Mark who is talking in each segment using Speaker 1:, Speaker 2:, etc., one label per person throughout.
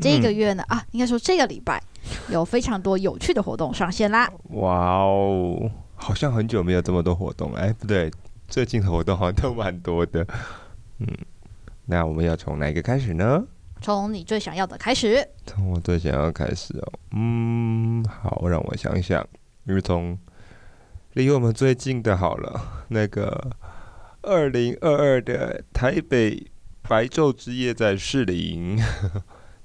Speaker 1: 这个月呢，嗯、啊，应该说这个礼拜有非常多有趣的活动上线啦。
Speaker 2: 哇哦，好像很久没有这么多活动了。哎，不对，最近的活动好像都蛮多的。嗯，那我们要从哪一个开始呢？
Speaker 1: 从你最想要的开始。
Speaker 2: 从我最想要开始哦。嗯，好，让我想想。因为从离我们最近的好了，那个。二零二二的台北白昼之夜在士林，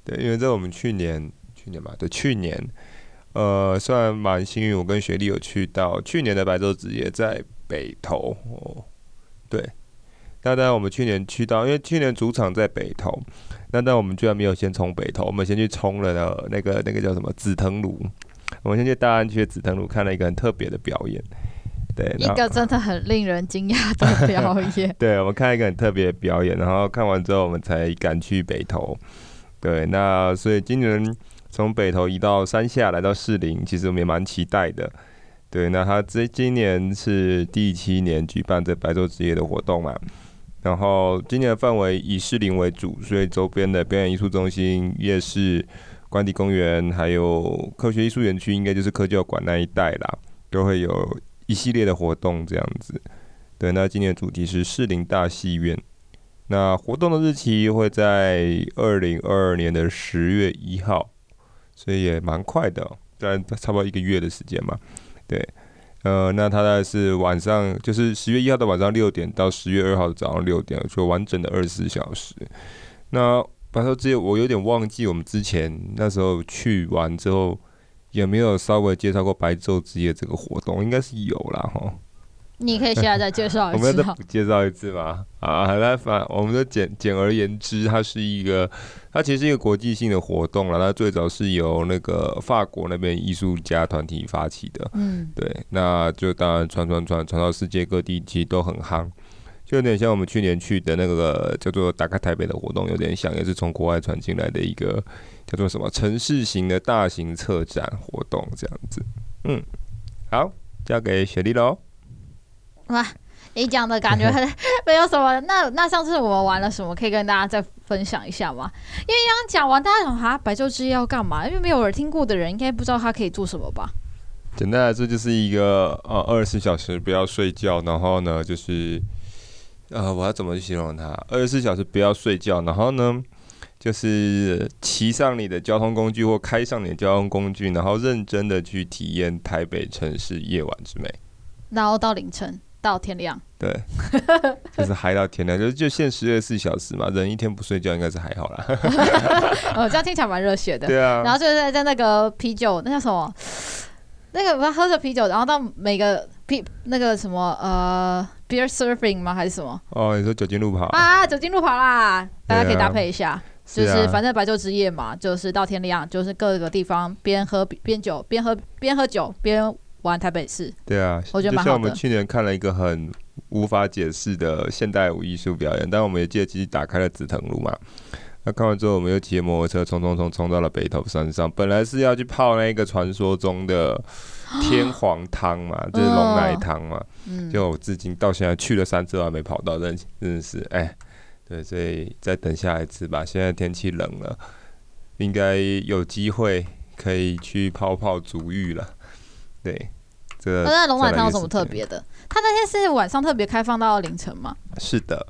Speaker 2: 对，因为在我们去年去年吧，对，去年，呃，算蛮幸运，我跟学弟有去到去年的白昼之夜在北投哦，对，那当然我们去年去到，因为去年主场在北投，那但我们居然没有先冲北投，我们先去冲了那个那个叫什么紫藤庐，我们先去大安区的紫藤庐看了一个很特别的表演。对，
Speaker 1: 一个真的很令人惊讶的表 演。
Speaker 2: 对，我们看一个很特别的表演，然后看完之后，我们才赶去北投。对，那所以今年从北投移到山下来到士林，其实我们也蛮期待的。对，那他这今年是第七年举办这白昼之夜的活动嘛？然后今年的范围以士林为主，所以周边的表演艺术中心、夜市、官邸公园，还有科学艺术园区，应该就是科教馆那一带啦，都会有。一系列的活动这样子，对，那今年的主题是士林大戏院。那活动的日期会在二零二二年的十月一号，所以也蛮快的，在差不多一个月的时间嘛。对，呃，那它大概是晚上，就是十月一号的晚上六点到十月二号的早上六点，就完整的二十四小时。那白昼之夜，我有点忘记我们之前那时候去完之后。有没有稍微介绍过白昼之夜这个活动？应该是有啦哈。你
Speaker 1: 可以现在再介绍一次。
Speaker 2: 我们要再介绍一次吗？啊，来反，我们就简简而言之，它是一个，它其实是一个国际性的活动了。它最早是由那个法国那边艺术家团体发起的。嗯，对，那就当然传传传传到世界各地，其实都很夯。就有点像我们去年去的那个叫做“打开台北”的活动，有点像，也是从国外传进来的一个叫做什么城市型的大型策展活动这样子。嗯，好，交给雪莉喽。
Speaker 1: 哇，你讲的感觉很 没有什么。那那上次我们玩了什么？可以跟大家再分享一下吗？因为刚刚讲完，大家想哈，白昼之夜要干嘛？因为没有人听过的人，应该不知道他可以做什么吧？
Speaker 2: 简单来说，就是一个呃二十四小时不要睡觉，然后呢，就是。呃，我要怎么去形容它？二十四小时不要睡觉，然后呢，就是骑上你的交通工具或开上你的交通工具，然后认真的去体验台北城市夜晚之美，
Speaker 1: 然后到凌晨到天亮，
Speaker 2: 对，就是嗨到天亮，就就限时二十四小时嘛，人一天不睡觉应该是还好啦。
Speaker 1: 哦，这样听起来蛮热血的，
Speaker 2: 对啊，
Speaker 1: 然后就是在在那个啤酒，那叫什么？那个我喝着啤酒，然后到每个啤那个什么呃，beer surfing 吗？还是什么？哦，
Speaker 2: 你说酒精路跑
Speaker 1: 啊？酒精路跑啦，大家可以搭配一下，啊、就是反正白昼之夜嘛，就是到天亮，就是各个地方边喝边酒，边喝边喝酒边玩台北市。
Speaker 2: 对啊，我觉得蛮好的。就像我们去年看了一个很无法解释的现代舞艺术表演，但我们也借机打开了紫藤路嘛。那看完之后，我们又骑摩托车冲冲冲冲到了北投山上。本来是要去泡那个传说中的天皇汤嘛，哦、就是龙奶汤嘛。嗯，就我至今到现在去了三次都还没跑到，真真的是哎、欸，对，所以再等下一次吧。现在天气冷了，应该有机会可以去泡泡足浴了。对，这个。
Speaker 1: 那龙奶汤有什么特别的？他那天是晚上特别开放到凌晨吗？
Speaker 2: 是的。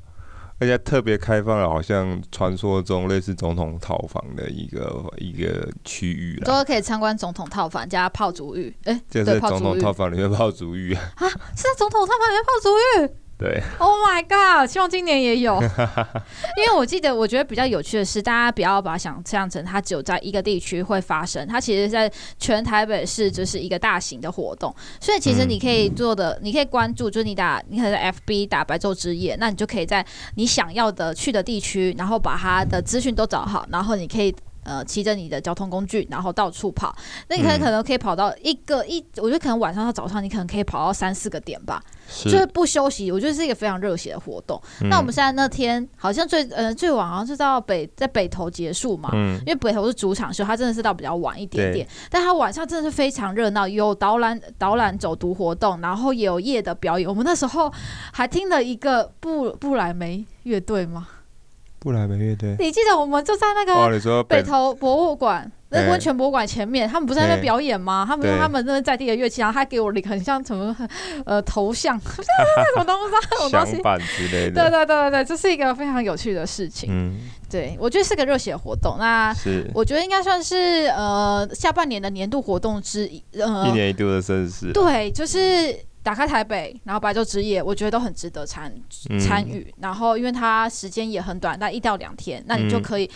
Speaker 2: 而且特别开放了，好像传说中类似总统套房的一个一个区域了，
Speaker 1: 都可以参观总统套房加泡足浴。哎、欸，
Speaker 2: 就是在 总统套房里面泡足浴啊？
Speaker 1: 是在总统套房里面泡足浴？
Speaker 2: 对
Speaker 1: ，Oh my God！希望今年也有，因为我记得，我觉得比较有趣的是，大家不要把它想象成它只有在一个地区会发生，它其实在全台北市就是一个大型的活动。所以其实你可以做的，你可以关注，就是你打，你可以在 FB 打白昼之夜，那你就可以在你想要的去的地区，然后把它的资讯都找好，然后你可以呃骑着你的交通工具，然后到处跑。那你可能可能可以跑到一个一，我觉得可能晚上到早上，你可能可以跑到三四个点吧，是就是不休息。我觉得是一个非常热血的活动。嗯、那我们现在那天好像最呃最晚好像是到北在北投结束嘛，嗯、因为北投是主场秀，它真的是到比较晚一点点，但它晚上真的是非常热闹，有导览导览走读活动，然后也有夜的表演。我们那时候还听了一个布布莱梅乐队吗？
Speaker 2: 布莱梅乐队，
Speaker 1: 你记得我们就在那个北投博物馆。那温泉博物馆前面，他们不是在那表演吗？他们用他们那在地的乐器，然后他给我了一个很像什么呃头像，什么东西，什么东西
Speaker 2: 之类的。
Speaker 1: 对对对对对，这是一个非常有趣的事情。嗯，对我觉得是个热血活动。那我觉得应该算是呃下半年的年度活动之一。呃，
Speaker 2: 一年一度的盛事。
Speaker 1: 对，就是打开台北，然后白昼之夜，我觉得都很值得参参与。然后因为它时间也很短，那一到两天，那你就可以。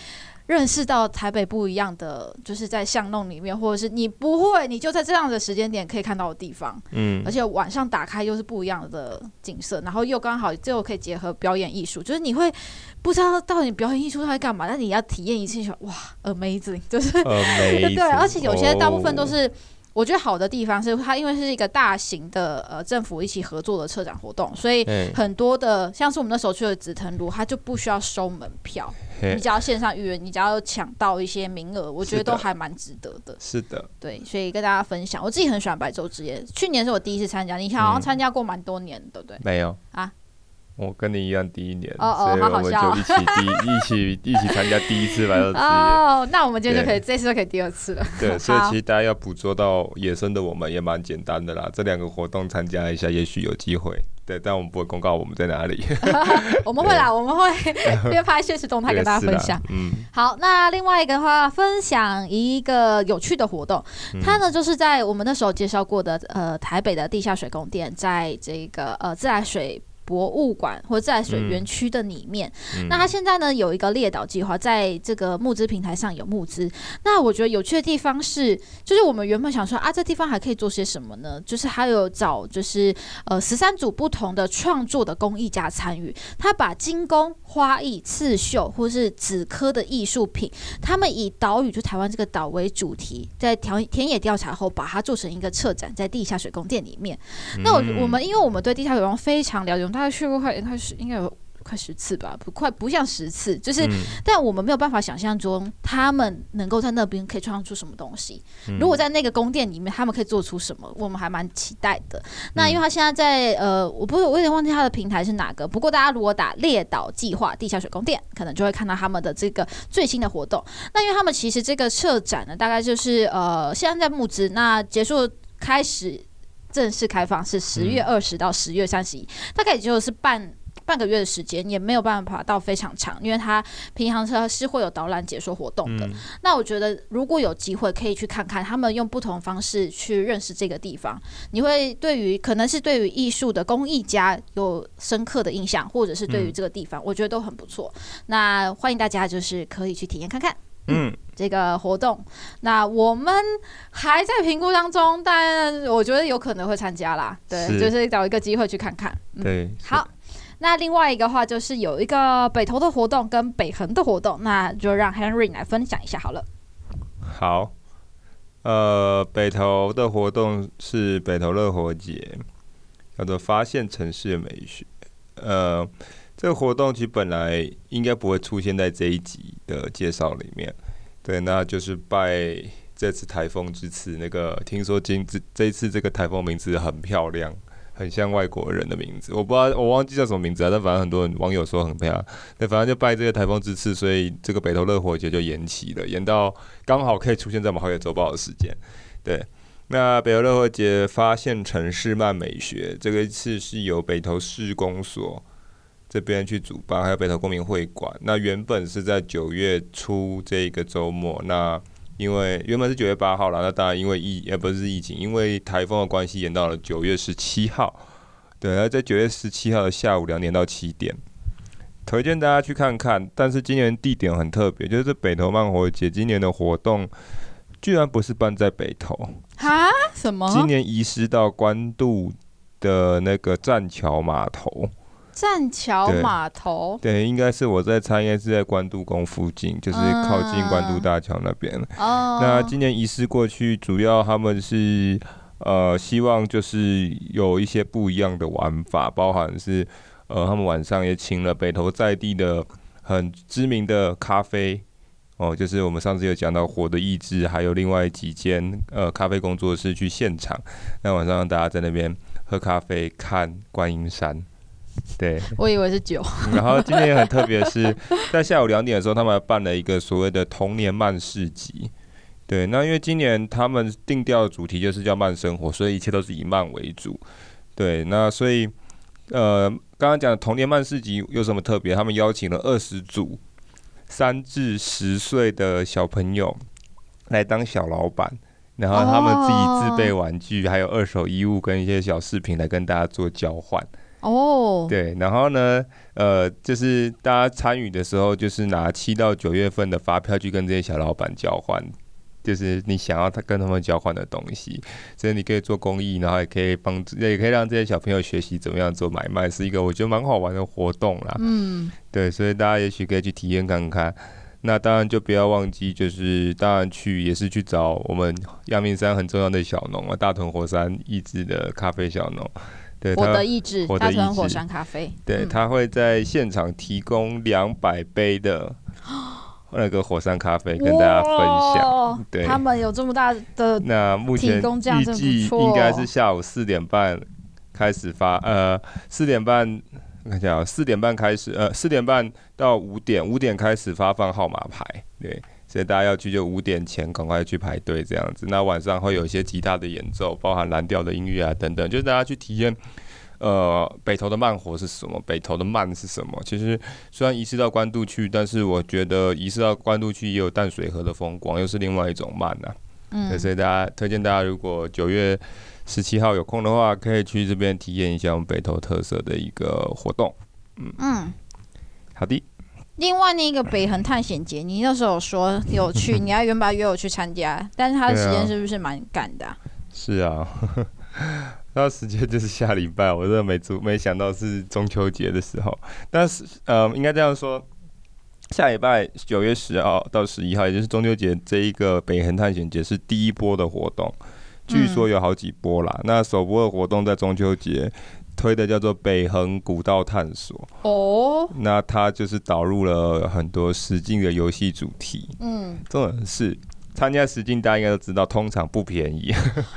Speaker 1: 认识到台北不一样的，就是在巷弄里面，或者是你不会，你就在这样的时间点可以看到的地方。嗯，而且晚上打开又是不一样的景色，然后又刚好最后可以结合表演艺术，就是你会不知道到底表演艺术在干嘛，但你要体验一次，哇，amazing，就是
Speaker 2: Amazing.
Speaker 1: 对，而且有些大部分都是。我觉得好的地方是它，因为是一个大型的呃政府一起合作的策展活动，所以很多的像是我们那时候去的紫藤庐，它就不需要收门票，你只要线上预约，你只要抢到一些名额，我觉得都还蛮值得的。
Speaker 2: 是的，
Speaker 1: 对，所以跟大家分享，我自己很喜欢白昼之夜，去年是我第一次参加，你好像参加过蛮多年，对不对？
Speaker 2: 没有
Speaker 1: 啊。
Speaker 2: 我跟你一样，第一年，
Speaker 1: 哦哦，
Speaker 2: 所以我们就一起第 一起一起参加第一次白昼之夜。哦，
Speaker 1: 那我们今天就可以这次就可以第二次了。
Speaker 2: 对，所以其实大家要捕捉到野生的我们也蛮简单的啦。这两个活动参加一下，也许有机会。对，但我们不会公告我们在哪里。
Speaker 1: 我们会啦，我们会边拍现实动态跟大家分享。嗯，好，那另外一个的话，分享一个有趣的活动，它呢就是在我们那时候介绍过的呃台北的地下水宫殿，在这个呃自来水。博物馆或者自来水园区的里面，嗯、那他现在呢有一个列岛计划，在这个募资平台上有募资。那我觉得有趣的地方是，就是我们原本想说啊，这地方还可以做些什么呢？就是还有找就是呃十三组不同的创作的工艺家参与，他把精工、花艺、刺绣或是纸科的艺术品，他们以岛屿就台湾这个岛为主题，在田田野调查后，把它做成一个策展，在地下水宫殿里面。嗯、那我我们因为我们对地下水宫非常了解。他去过快，应该是应该有快十次吧，不快不像十次，就是，嗯、但我们没有办法想象中他们能够在那边可以创造出什么东西。嗯、如果在那个宫殿里面，他们可以做出什么，我们还蛮期待的。那因为他现在在呃，我不是，我有点忘记他的平台是哪个。不过大家如果打列岛计划地下水宫殿，可能就会看到他们的这个最新的活动。那因为他们其实这个策展呢，大概就是呃，现在在募资，那结束开始。正式开放是十月二十到十月三十一，大概也就是半半个月的时间，也没有办法到非常长，因为它平常车是会有导览解说活动的。嗯、那我觉得如果有机会可以去看看，他们用不同方式去认识这个地方，你会对于可能是对于艺术的工艺家有深刻的印象，或者是对于这个地方，嗯、我觉得都很不错。那欢迎大家就是可以去体验看看。嗯，这个活动，那我们还在评估当中，但我觉得有可能会参加啦。对，是就是找一个机会去看看。嗯、
Speaker 2: 对，
Speaker 1: 好。那另外一个话就是有一个北投的活动跟北横的活动，那就让 Henry 来分享一下好了。
Speaker 2: 好，呃，北投的活动是北投乐活节，叫做发现城市的美学。呃。这个活动其实本来应该不会出现在这一集的介绍里面，对，那就是拜这次台风之赐。那个听说今这这一次这个台风名字很漂亮，很像外国人的名字，我不知道我忘记叫什么名字啊，但反正很多人网友说很漂亮。对，反正就拜这个台风之赐，所以这个北投乐活节就延期了，延到刚好可以出现在我们好野周报的时间。对，那北投乐活节发现城市慢美学，这个一次是由北投市公所。这边去主办，还有北投公民会馆。那原本是在九月初这一个周末，那因为原本是九月八号啦，那当然因为疫也不是疫情，因为台风的关系延到了九月十七号。对，那在九月十七号的下午两点到七点，推荐大家去看看。但是今年地点很特别，就是北投漫活节今年的活动居然不是办在北投
Speaker 1: 啊？什么？
Speaker 2: 今年移师到关渡的那个栈桥码头。
Speaker 1: 栈桥码头，
Speaker 2: 对，应该是我在猜，应该是在关渡宫附近，就是靠近关渡大桥那边。
Speaker 1: 哦、嗯，
Speaker 2: 那今年仪式过去，主要他们是呃希望就是有一些不一样的玩法，包含是呃他们晚上也请了北投在地的很知名的咖啡哦，就是我们上次有讲到火的意志，还有另外几间呃咖啡工作室去现场，那晚上让大家在那边喝咖啡，看观音山。对，
Speaker 1: 我以为是酒。
Speaker 2: 然后今天也很特别，是在下午两点的时候，他们还办了一个所谓的童年慢市集。对，那因为今年他们定调的主题就是叫慢生活，所以一切都是以慢为主。对，那所以呃，刚刚讲的童年慢市集有什么特别？他们邀请了二十组三至十岁的小朋友来当小老板，然后他们自己自备玩具，还有二手衣物跟一些小饰品来跟大家做交换。
Speaker 1: 哦，
Speaker 2: 对，然后呢，呃，就是大家参与的时候，就是拿七到九月份的发票去跟这些小老板交换，就是你想要他跟他们交换的东西，所以你可以做公益，然后也可以帮助，也可以让这些小朋友学习怎么样做买卖，是一个我觉得蛮好玩的活动啦。
Speaker 1: 嗯，
Speaker 2: 对，所以大家也许可以去体验看看。那当然就不要忘记，就是当然去也是去找我们阳明山很重要的小农啊，大屯火山意志的咖啡小农。对，
Speaker 1: 火的意志，大屯火山咖啡。
Speaker 2: 对，他、嗯、会在现场提供两百杯的 那个火山咖啡跟大家分享。对，
Speaker 1: 他们有这么大的
Speaker 2: 那目前预计应该是下午四点半开始发，呃，四点半我看一下，四点半开始，呃，四点半到五点，五点开始发放号码牌。对。所以大家要去就五点前赶快去排队这样子。那晚上会有一些吉他的演奏，包含蓝调的音乐啊等等，就是大家去体验。呃，北投的慢活是什么？北投的慢是什么？其实虽然移师到关渡去，但是我觉得移师到关渡去也有淡水河的风光，又是另外一种慢啊。嗯。所以大家推荐大家，如果九月十七号有空的话，可以去这边体验一下我们北投特色的一个活动。嗯嗯，好的。
Speaker 1: 另外那个北横探险节，你那时候说有去，你要原本约我去参加，但是他的时间是不是蛮赶的、啊啊？
Speaker 2: 是啊，他的时间就是下礼拜，我真的没注没想到是中秋节的时候。但是呃，应该这样说，下礼拜九月十号到十一号，也就是中秋节这一个北横探险节是第一波的活动，据说有好几波啦。嗯、那首波的活动在中秋节。推的叫做北横古道探索
Speaker 1: 哦，oh.
Speaker 2: 那它就是导入了很多实境的游戏主题。
Speaker 1: 嗯，
Speaker 2: 重点是参加实境，大家应该都知道，通常不便宜。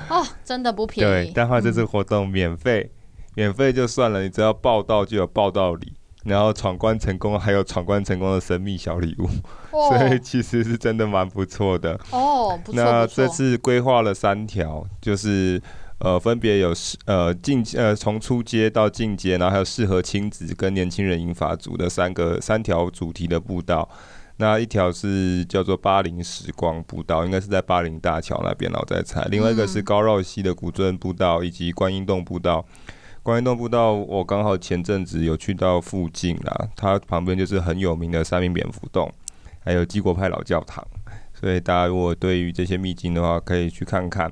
Speaker 1: 哦，oh, 真的不便宜。
Speaker 2: 对，但话这次活动免费，嗯、免费就算了，你只要报到就有报到礼，然后闯关成功还有闯关成功的神秘小礼物，oh. 所以其实是真的蛮不错的。
Speaker 1: 哦，不错。
Speaker 2: 那这次规划了三条，就是。呃，分别有适呃进呃从初阶到进阶，然后还有适合亲子跟年轻人银发族的三个三条主题的步道。那一条是叫做巴林时光步道，应该是在巴林大桥那边，我在猜。另外一个是高绕溪的古镇步道以及观音洞步道。观音洞步道我刚好前阵子有去到附近啦，它旁边就是很有名的三明蝙蝠洞，还有基国派老教堂。所以大家如果对于这些秘境的话，可以去看看。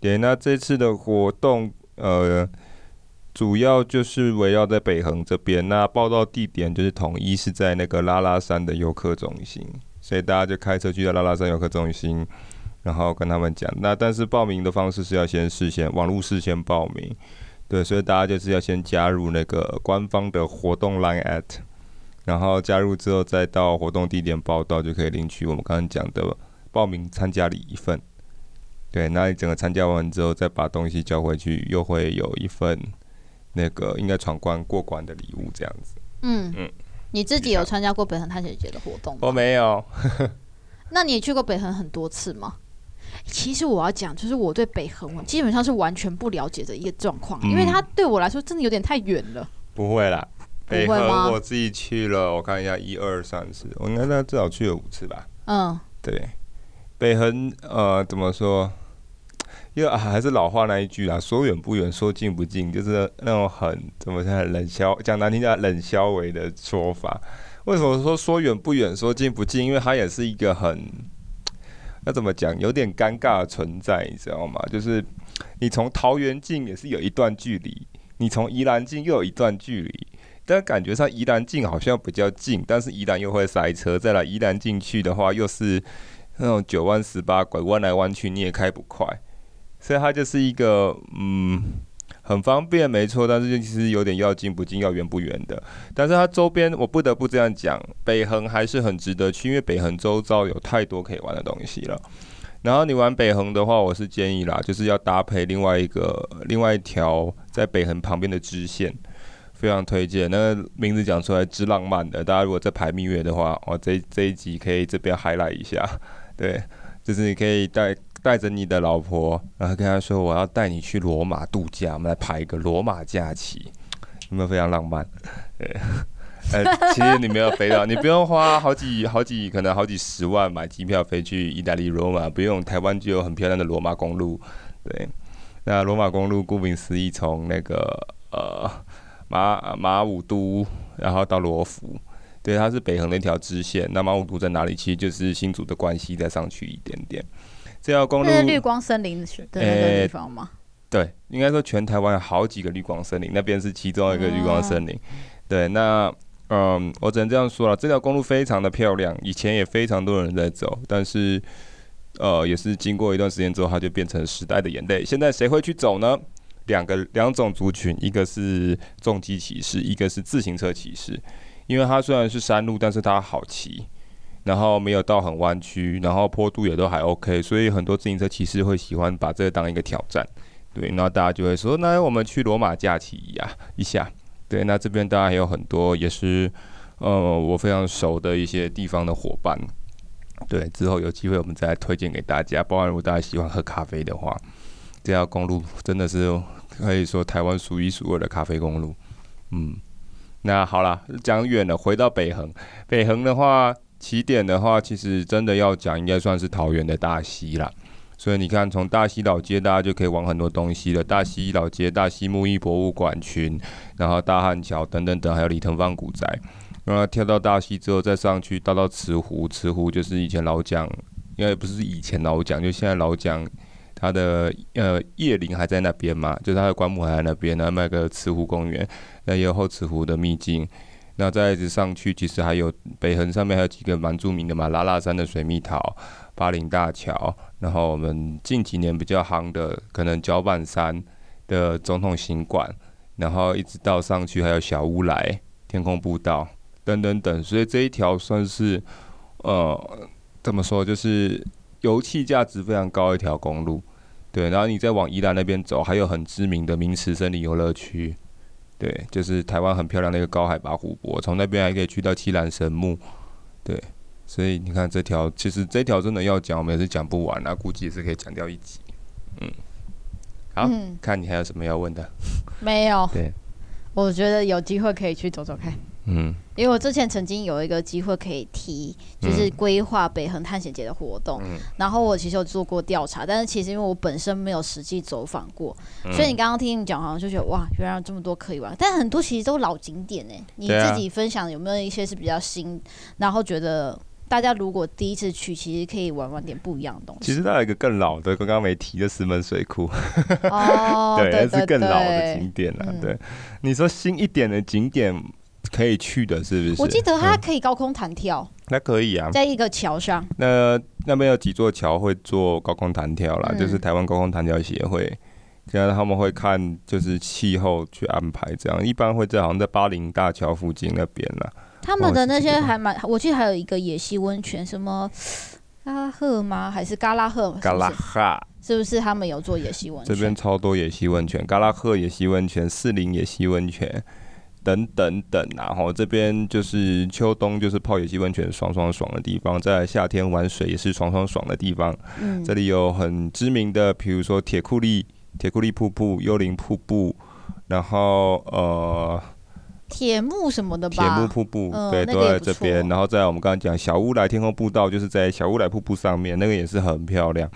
Speaker 2: 对，那这次的活动，呃，主要就是围绕在北横这边。那报到地点就是统一是在那个拉拉山的游客中心，所以大家就开车去到拉拉山游客中心，然后跟他们讲。那但是报名的方式是要先事先网络事先报名，对，所以大家就是要先加入那个官方的活动 line at，然后加入之后再到活动地点报到，就可以领取我们刚刚讲的报名参加礼一份。对，那你整个参加完之后，再把东西交回去，又会有一份那个应该闯关过关的礼物，这样子。
Speaker 1: 嗯嗯，你自己有参加过北横探险节的活动吗？
Speaker 2: 我没有。
Speaker 1: 那你去过北横很多次吗？其实我要讲，就是我对北横基本上是完全不了解的一个状况，嗯、因为它对我来说真的有点太远了。
Speaker 2: 不会啦，北横我自己去了，我看一下，一二三四，我应该那至少去了五次吧。
Speaker 1: 嗯，
Speaker 2: 对，北横呃怎么说？因为 啊，还是老话那一句啦，说远不远，说近不近，就是那种很怎么讲冷消，讲难听点冷消为的说法。为什么说说远不远，说近不近？因为它也是一个很，那怎么讲，有点尴尬的存在，你知道吗？就是你从桃园近也是有一段距离，你从宜兰近又有一段距离。但感觉上宜兰近好像比较近，但是宜兰又会塞车。再来宜兰进去的话，又是那种九弯十八拐，弯来弯去你也开不快，所以它就是一个嗯。很方便，没错，但是其实有点要近不近，要远不远的。但是它周边，我不得不这样讲，北横还是很值得去，因为北横周遭有太多可以玩的东西了。然后你玩北横的话，我是建议啦，就是要搭配另外一个另外一条在北横旁边的支线，非常推荐。那名字讲出来，之浪漫的，大家如果在排蜜月的话，我这这一集可以这边 highlight 一下，对，就是你可以带。带着你的老婆，然后跟他说：“我要带你去罗马度假，我们来排一个罗马假期，有没有非常浪漫？”对，呃，其实你没有飞到，你不用花好几好几，可能好几十万买机票飞去意大利罗马，不用，台湾就有很漂亮的罗马公路。对，那罗马公路顾名思义，从那个呃马马武都，然后到罗浮，对，它是北横的一条支线。那马武都在哪里？其实就是新竹的关系再上去一点点。这条公路
Speaker 1: 是绿光森林的那个地方吗？
Speaker 2: 欸、对，应该说全台湾有好几个绿光森林，那边是其中一个绿光森林。嗯、对，那嗯，我只能这样说了，这条公路非常的漂亮，以前也非常多人在走，但是呃，也是经过一段时间之后，它就变成时代的眼泪。现在谁会去走呢？两个两种族群，一个是重机骑士，一个是自行车骑士。因为它虽然是山路，但是它好骑。然后没有到很弯曲，然后坡度也都还 OK，所以很多自行车骑士会喜欢把这个当一个挑战，对，那大家就会说，那我们去罗马假期呀一下，对，那这边当然还有很多也是，呃，我非常熟的一些地方的伙伴，对，之后有机会我们再推荐给大家，包括如果大家喜欢喝咖啡的话，这条公路真的是可以说台湾数一数二的咖啡公路，嗯，那好了，讲远了，回到北横，北横的话。起点的话，其实真的要讲，应该算是桃园的大溪啦。所以你看，从大溪老街，大家就可以玩很多东西了。大溪老街、大溪木艺博物馆群，然后大汉桥等等等，还有李腾芳古宅。然后跳到大溪之后，再上去到到慈湖，慈湖就是以前老蒋，因为不是以前老蒋，就现在老蒋他的呃叶灵还在那边嘛，就是他的棺木还在那边，然后卖个慈湖公园，那也有后慈湖的秘境。那再一直上去，其实还有北横上面还有几个蛮著名的嘛，拉拉山的水蜜桃、巴陵大桥，然后我们近几年比较夯的，可能角板山的总统行馆，然后一直到上去还有小乌来、天空步道等等等，所以这一条算是呃怎么说，就是油气价值非常高一条公路。对，然后你再往宜兰那边走，还有很知名的名池森林游乐区。对，就是台湾很漂亮的一个高海拔湖泊，从那边还可以去到七兰神木。对，所以你看这条，其实这条真的要讲，我们也是讲不完，那估计也是可以讲掉一集。嗯，好，嗯、看你还有什么要问的？
Speaker 1: 没有。
Speaker 2: 对，
Speaker 1: 我觉得有机会可以去走走看。
Speaker 2: 嗯，
Speaker 1: 因为我之前曾经有一个机会可以提，就是规划北横探险节的活动，嗯、然后我其实有做过调查，但是其实因为我本身没有实际走访过，嗯、所以你刚刚听你讲，好像就觉得哇，原来这么多可以玩，但很多其实都老景点呢。你自己分享有没有一些是比较新，啊、然后觉得大家如果第一次去，其实可以玩玩点不一样的东西。
Speaker 2: 其实还有一个更老的，刚刚没提的石门水库，哦，对，那是更老的景点了。对，你说新一点的景点。可以去的，是不是？
Speaker 1: 我记得它可以高空弹跳，
Speaker 2: 那、嗯、可以啊，
Speaker 1: 在一个桥上。
Speaker 2: 那那边有几座桥会做高空弹跳啦，嗯、就是台湾高空弹跳协会，这样他们会看就是气候去安排，这样一般会在好像在巴林大桥附近那边啦。
Speaker 1: 他们的那些还蛮，我记得还有一个野溪温泉，什么嘎拉赫吗？还是嘎拉赫？
Speaker 2: 嘎拉哈
Speaker 1: 是不是他们有做野溪温泉？
Speaker 2: 这边超多野溪温泉，嘎拉赫野溪温泉、四林野溪温泉。等等等，然后这边就是秋冬就是泡野溪温泉爽爽爽的地方，在夏天玩水也是爽爽爽的地方。嗯，这里有很知名的，比如说铁库利、铁库利瀑布、幽灵瀑布，然后呃，
Speaker 1: 铁木什么的吧，
Speaker 2: 铁木瀑布，嗯、对，都在这边。然后在我们刚刚讲小乌来天空步道，就是在小乌来瀑布上面，那个也是很漂亮。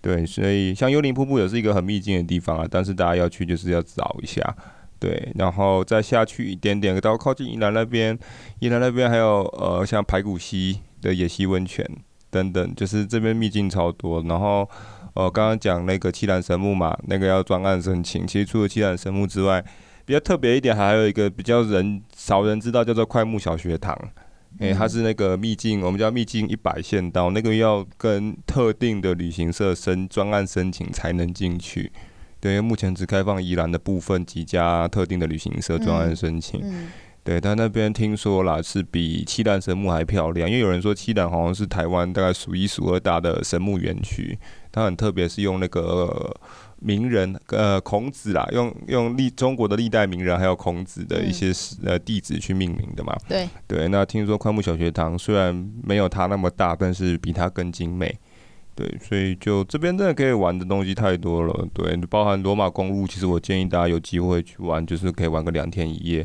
Speaker 2: 对，所以像幽灵瀑布也是一个很秘境的地方啊，但是大家要去就是要找一下。对，然后再下去一点点，到靠近宜兰那边，宜兰那边还有呃，像排骨溪的野溪温泉等等，就是这边秘境超多。然后呃，刚刚讲那个七兰神木嘛，那个要专案申请。其实除了七兰神木之外，比较特别一点，还有一个比较人少人知道，叫做快木小学堂。诶、欸，它是那个秘境，我们叫秘境一百线道，那个要跟特定的旅行社申专案申请才能进去。对，因为目前只开放宜兰的部分几家特定的旅行社专案申请。嗯嗯、对，但那边听说啦，是比七兰神木还漂亮，因为有人说七兰好像是台湾大概数一数二大的神木园区，它很特别，是用那个。名人呃，孔子啦，用用历中国的历代名人，还有孔子的一些呃弟子去命名的嘛。
Speaker 1: 对
Speaker 2: 对，那听说宽木小学堂虽然没有它那么大，但是比它更精美。对，所以就这边真的可以玩的东西太多了。对，包含罗马公路，其实我建议大家有机会去玩，就是可以玩个两天一夜。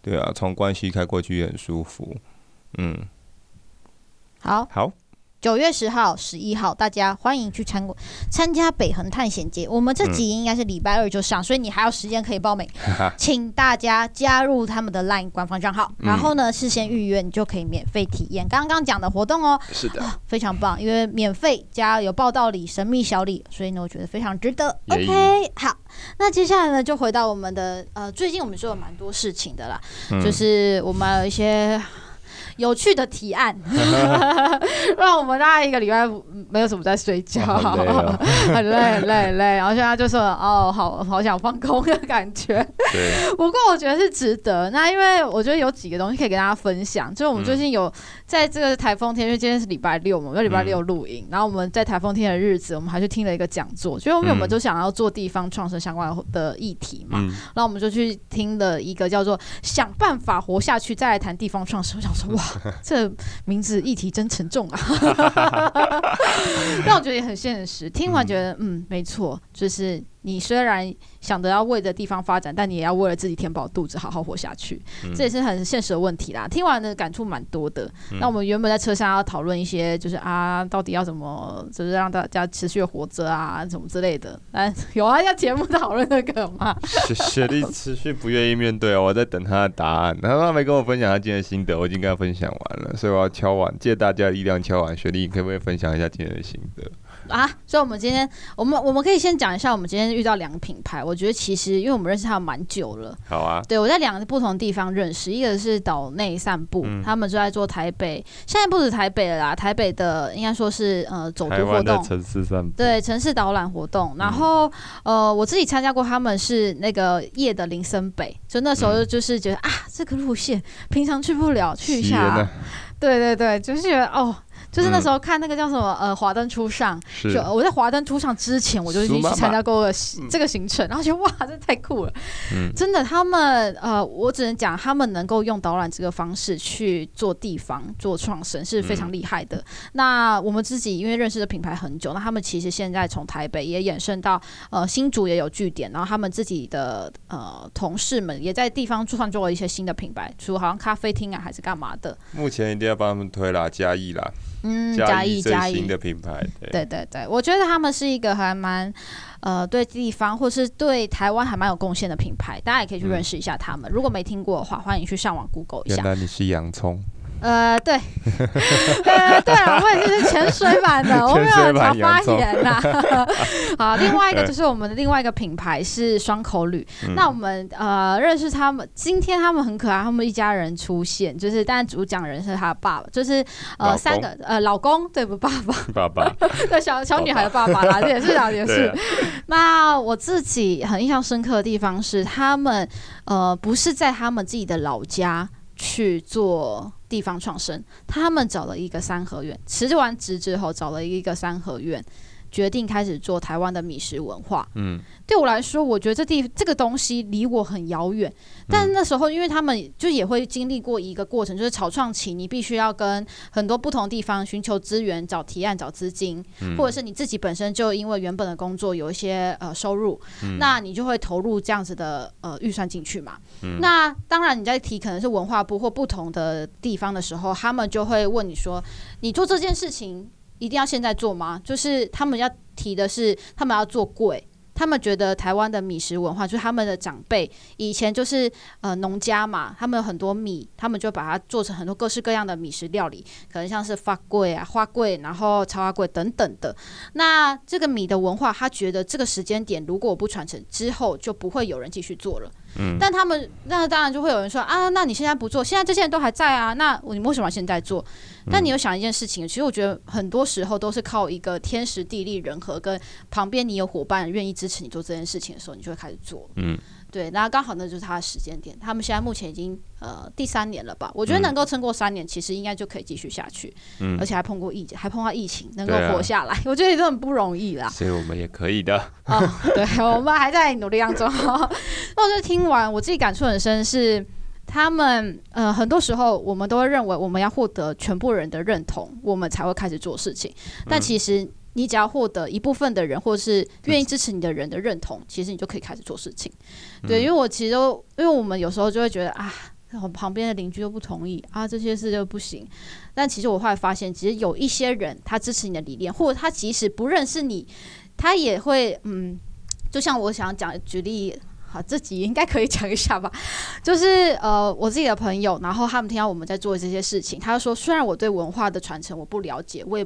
Speaker 2: 对啊，从关西开过去也很舒服。嗯，
Speaker 1: 好，
Speaker 2: 好。
Speaker 1: 九月十号、十一号，大家欢迎去参参加北横探险节。我们这集应该是礼拜二就上，嗯、所以你还有时间可以报名。请大家加入他们的 LINE 官方账号，嗯、然后呢，事先预约，你就可以免费体验刚刚讲的活动哦。
Speaker 2: 是的、
Speaker 1: 啊，非常棒，因为免费加有报道礼、神秘小礼，所以呢，我觉得非常值得。OK，好，那接下来呢，就回到我们的呃，最近我们做了蛮多事情的啦，嗯、就是我们有一些。有趣的提案，让我们大概一个礼拜没有什么在睡觉，哦、很累很累很累。然后现在就说哦，好好想放空的感觉。对不过我觉得是值得。那因为我觉得有几个东西可以跟大家分享，就是我们最近有在这个台风天，因为今天是礼拜六嘛，我们礼拜六录影。嗯、然后我们在台风天的日子，我们还去听了一个讲座，所以我们我们就想要做地方创生相关的议题嘛。嗯、然后我们就去听了一个叫做“想办法活下去”，再来谈地方创生。我想说哇。这名字议题真沉重啊，但我觉得也很现实。听完觉得，嗯，没错，就是。你虽然想着要为着地方发展，但你也要为了自己填饱肚子，好好活下去。嗯、这也是很现实的问题啦。听完的感触蛮多的。嗯、那我们原本在车上要讨论一些，就是啊，到底要怎么，就是让大家持续活着啊，什么之类的。但 有啊，要节目讨论那个吗？
Speaker 2: 雪雪莉持续不愿意面对哦，我在等他的答案。然后他没跟我分享他今天的心得，我已经跟他分享完了，所以我要敲碗，借大家的力量敲完。雪莉，你可不可以分享一下今天的心得？
Speaker 1: 啊，所以，我们今天，我们我们可以先讲一下，我们今天遇到两个品牌。我觉得其实，因为我们认识他们蛮久了。
Speaker 2: 好啊。
Speaker 1: 对，我在两个不同地方认识，一个是岛内散步，嗯、他们就在做台北，现在不止台北了啦，台北的应该说是呃走读活动，
Speaker 2: 城市散步，
Speaker 1: 对，城市导览活动。然后、嗯、呃，我自己参加过，他们是那个夜的林森北，就那时候就是觉得、嗯、啊，这个路线平常去不了，去一下、啊。对对对，就是觉得哦。就是那时候看那个叫什么呃华灯初上，就我在华灯初上之前我就已经去参加过这个行程，然后觉得哇，这太酷了，嗯、真的他们呃我只能讲他们能够用导览这个方式去做地方做创生是非常厉害的。嗯、那我们自己因为认识的品牌很久，那他们其实现在从台北也衍生到呃新竹也有据点，然后他们自己的呃同事们也在地方创做了一些新的品牌，除了好像咖啡厅啊还是干嘛的。
Speaker 2: 目前一定要帮他们推啦，嘉义啦。
Speaker 1: 嗯，嘉义嘉义
Speaker 2: 的品牌，对，
Speaker 1: 对对对，我觉得他们是一个还蛮呃对地方或是对台湾还蛮有贡献的品牌，大家也可以去认识一下他们。嗯、如果没听过的话，欢迎去上网 Google 一下。
Speaker 2: 原来你是洋葱。
Speaker 1: 呃，对，呃，对啊，我也是潜水版的，我没有很常发言呐。好，另外一个就是我们的另外一个品牌是双口旅。嗯、那我们呃认识他们，今天他们很可爱，他们一家人出现，就是但主讲人是他的爸爸，就是呃三个呃老公，对不？爸爸，
Speaker 2: 爸爸，
Speaker 1: 对小小女孩的爸爸啦，这也是啊，也是。啊、那我自己很印象深刻的地方是，他们呃不是在他们自己的老家去做。地方创生，他们找了一个三合院，辞完职之后找了一个三合院。决定开始做台湾的米食文化。嗯，对我来说，我觉得这地这个东西离我很遥远。但那时候，因为他们就也会经历过一个过程，就是草创期，你必须要跟很多不同地方寻求资源、找提案、找资金，嗯、或者是你自己本身就因为原本的工作有一些呃收入，嗯、那你就会投入这样子的呃预算进去嘛。嗯、那当然你在提可能是文化部或不同的地方的时候，他们就会问你说：“你做这件事情。”一定要现在做吗？就是他们要提的是，他们要做贵。他们觉得台湾的米食文化，就是他们的长辈以前就是呃农家嘛，他们有很多米，他们就把它做成很多各式各样的米食料理，可能像是发粿啊、花粿，然后超花粿等等的。那这个米的文化，他觉得这个时间点如果我不传承之后，就不会有人继续做了。嗯，但他们那当然就会有人说啊，那你现在不做，现在这些人都还在啊，那你为什么现在做？但你有想一件事情，其实我觉得很多时候都是靠一个天时地利人和，跟旁边你有伙伴愿意支持你做这件事情的时候，你就会开始做。嗯。对，然后刚好那就是他的时间点。他们现在目前已经呃第三年了吧？我觉得能够撑过三年，其实应该就可以继续下去。嗯，而且还碰过疫，还碰到疫情，能够活下来，啊、我觉得也是很不容易啦。
Speaker 2: 所以我们也可以的。
Speaker 1: 哦，对，我们还在努力当中。那我就听完，我自己感触很深，是他们呃很多时候我们都会认为我们要获得全部人的认同，我们才会开始做事情，但其实。嗯你只要获得一部分的人，或者是愿意支持你的人的认同，其实你就可以开始做事情。对，因为我其实都，因为我们有时候就会觉得啊，我旁边的邻居都不同意啊，这些事就不行。但其实我后来发现，其实有一些人他支持你的理念，或者他即使不认识你，他也会嗯，就像我想讲举例，好，这集应该可以讲一下吧。就是呃，我自己的朋友，然后他们听到我们在做这些事情，他就说，虽然我对文化的传承我不了解，我也。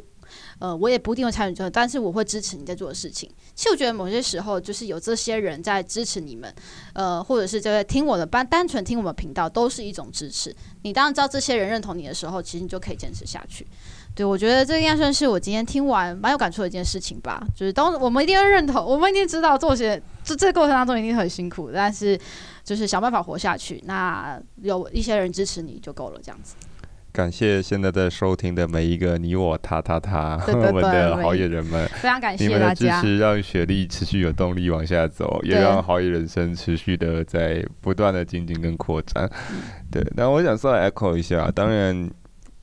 Speaker 1: 呃，我也不一定会参与这，但是我会支持你在做的事情。其实我觉得某些时候，就是有这些人在支持你们，呃，或者是就在听我的班，单纯听我们频道，都是一种支持。你当然知道这些人认同你的时候，其实你就可以坚持下去。对，我觉得这应该算是我今天听完蛮有感触的一件事情吧。就是当我们一定要认同，我们一定知道做些这这过程当中一定很辛苦，但是就是想办法活下去。那有一些人支持你就够了，这样子。
Speaker 2: 感谢现在在收听的每一个你我他他他，对对 对，我们的好野人们，
Speaker 1: 非常感谢
Speaker 2: 你们的支持，让雪莉持续有动力往下走，也让好野人生持续的在不断的精进跟扩展。对，那我想再 echo 一下，当然，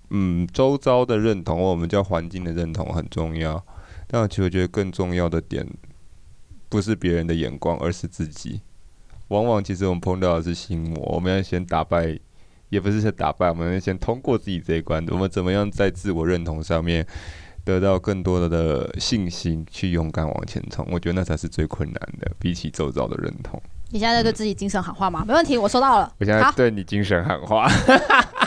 Speaker 2: 嗯，周遭的认同，我们叫环境的认同很重要，但其实我觉得更重要的点，不是别人的眼光，而是自己。往往其实我们碰到的是心魔，我们要先打败。也不是先打败，我们先通过自己这一关。我们怎么样在自我认同上面得到更多的的信心，去勇敢往前冲？我觉得那才是最困难的，比起周遭的认同。
Speaker 1: 你现在在对自己精神喊话吗？嗯、没问题，我收到了。
Speaker 2: 我现在对你精神喊话。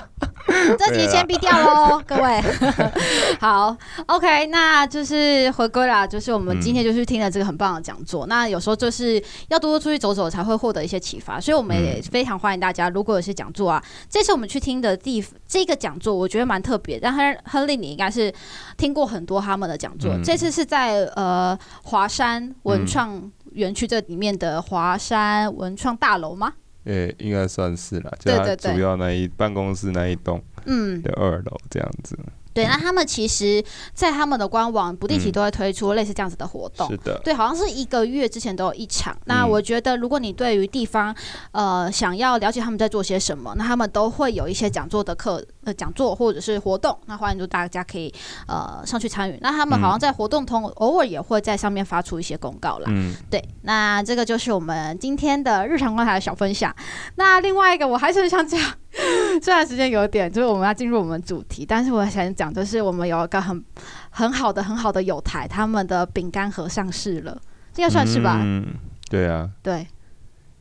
Speaker 1: 这集先闭掉喽，各位。好，OK，那就是回归啦，就是我们今天就是听了这个很棒的讲座。嗯、那有时候就是要多多出去走走，才会获得一些启发。所以我们也非常欢迎大家，如果有些讲座啊，这次我们去听的地这个讲座，我觉得蛮特别。但亨亨利，你应该是听过很多他们的讲座。嗯、这次是在呃华山文创园区这里面的华山文创大楼吗？
Speaker 2: 诶、欸，应该算是啦，就他主要那一办公室那一栋，嗯，的二楼这样子。
Speaker 1: 对，那他们其实，在他们的官网不定期都会推出类似这样子的活动。嗯、是的，对，好像是一个月之前都有一场。那我觉得，如果你对于地方，呃，想要了解他们在做些什么，那他们都会有一些讲座的课，呃，讲座或者是活动。那欢迎就大家可以呃上去参与。那他们好像在活动通偶尔也会在上面发出一些公告啦。嗯，对。那这个就是我们今天的日常观察的小分享。那另外一个，我还是很想讲。虽然时间有点，就是我们要进入我们主题，但是我想讲，就是我们有一个很很好的、很好的友台，他们的饼干盒上市了，应该算是吧？
Speaker 2: 嗯，对啊，
Speaker 1: 对，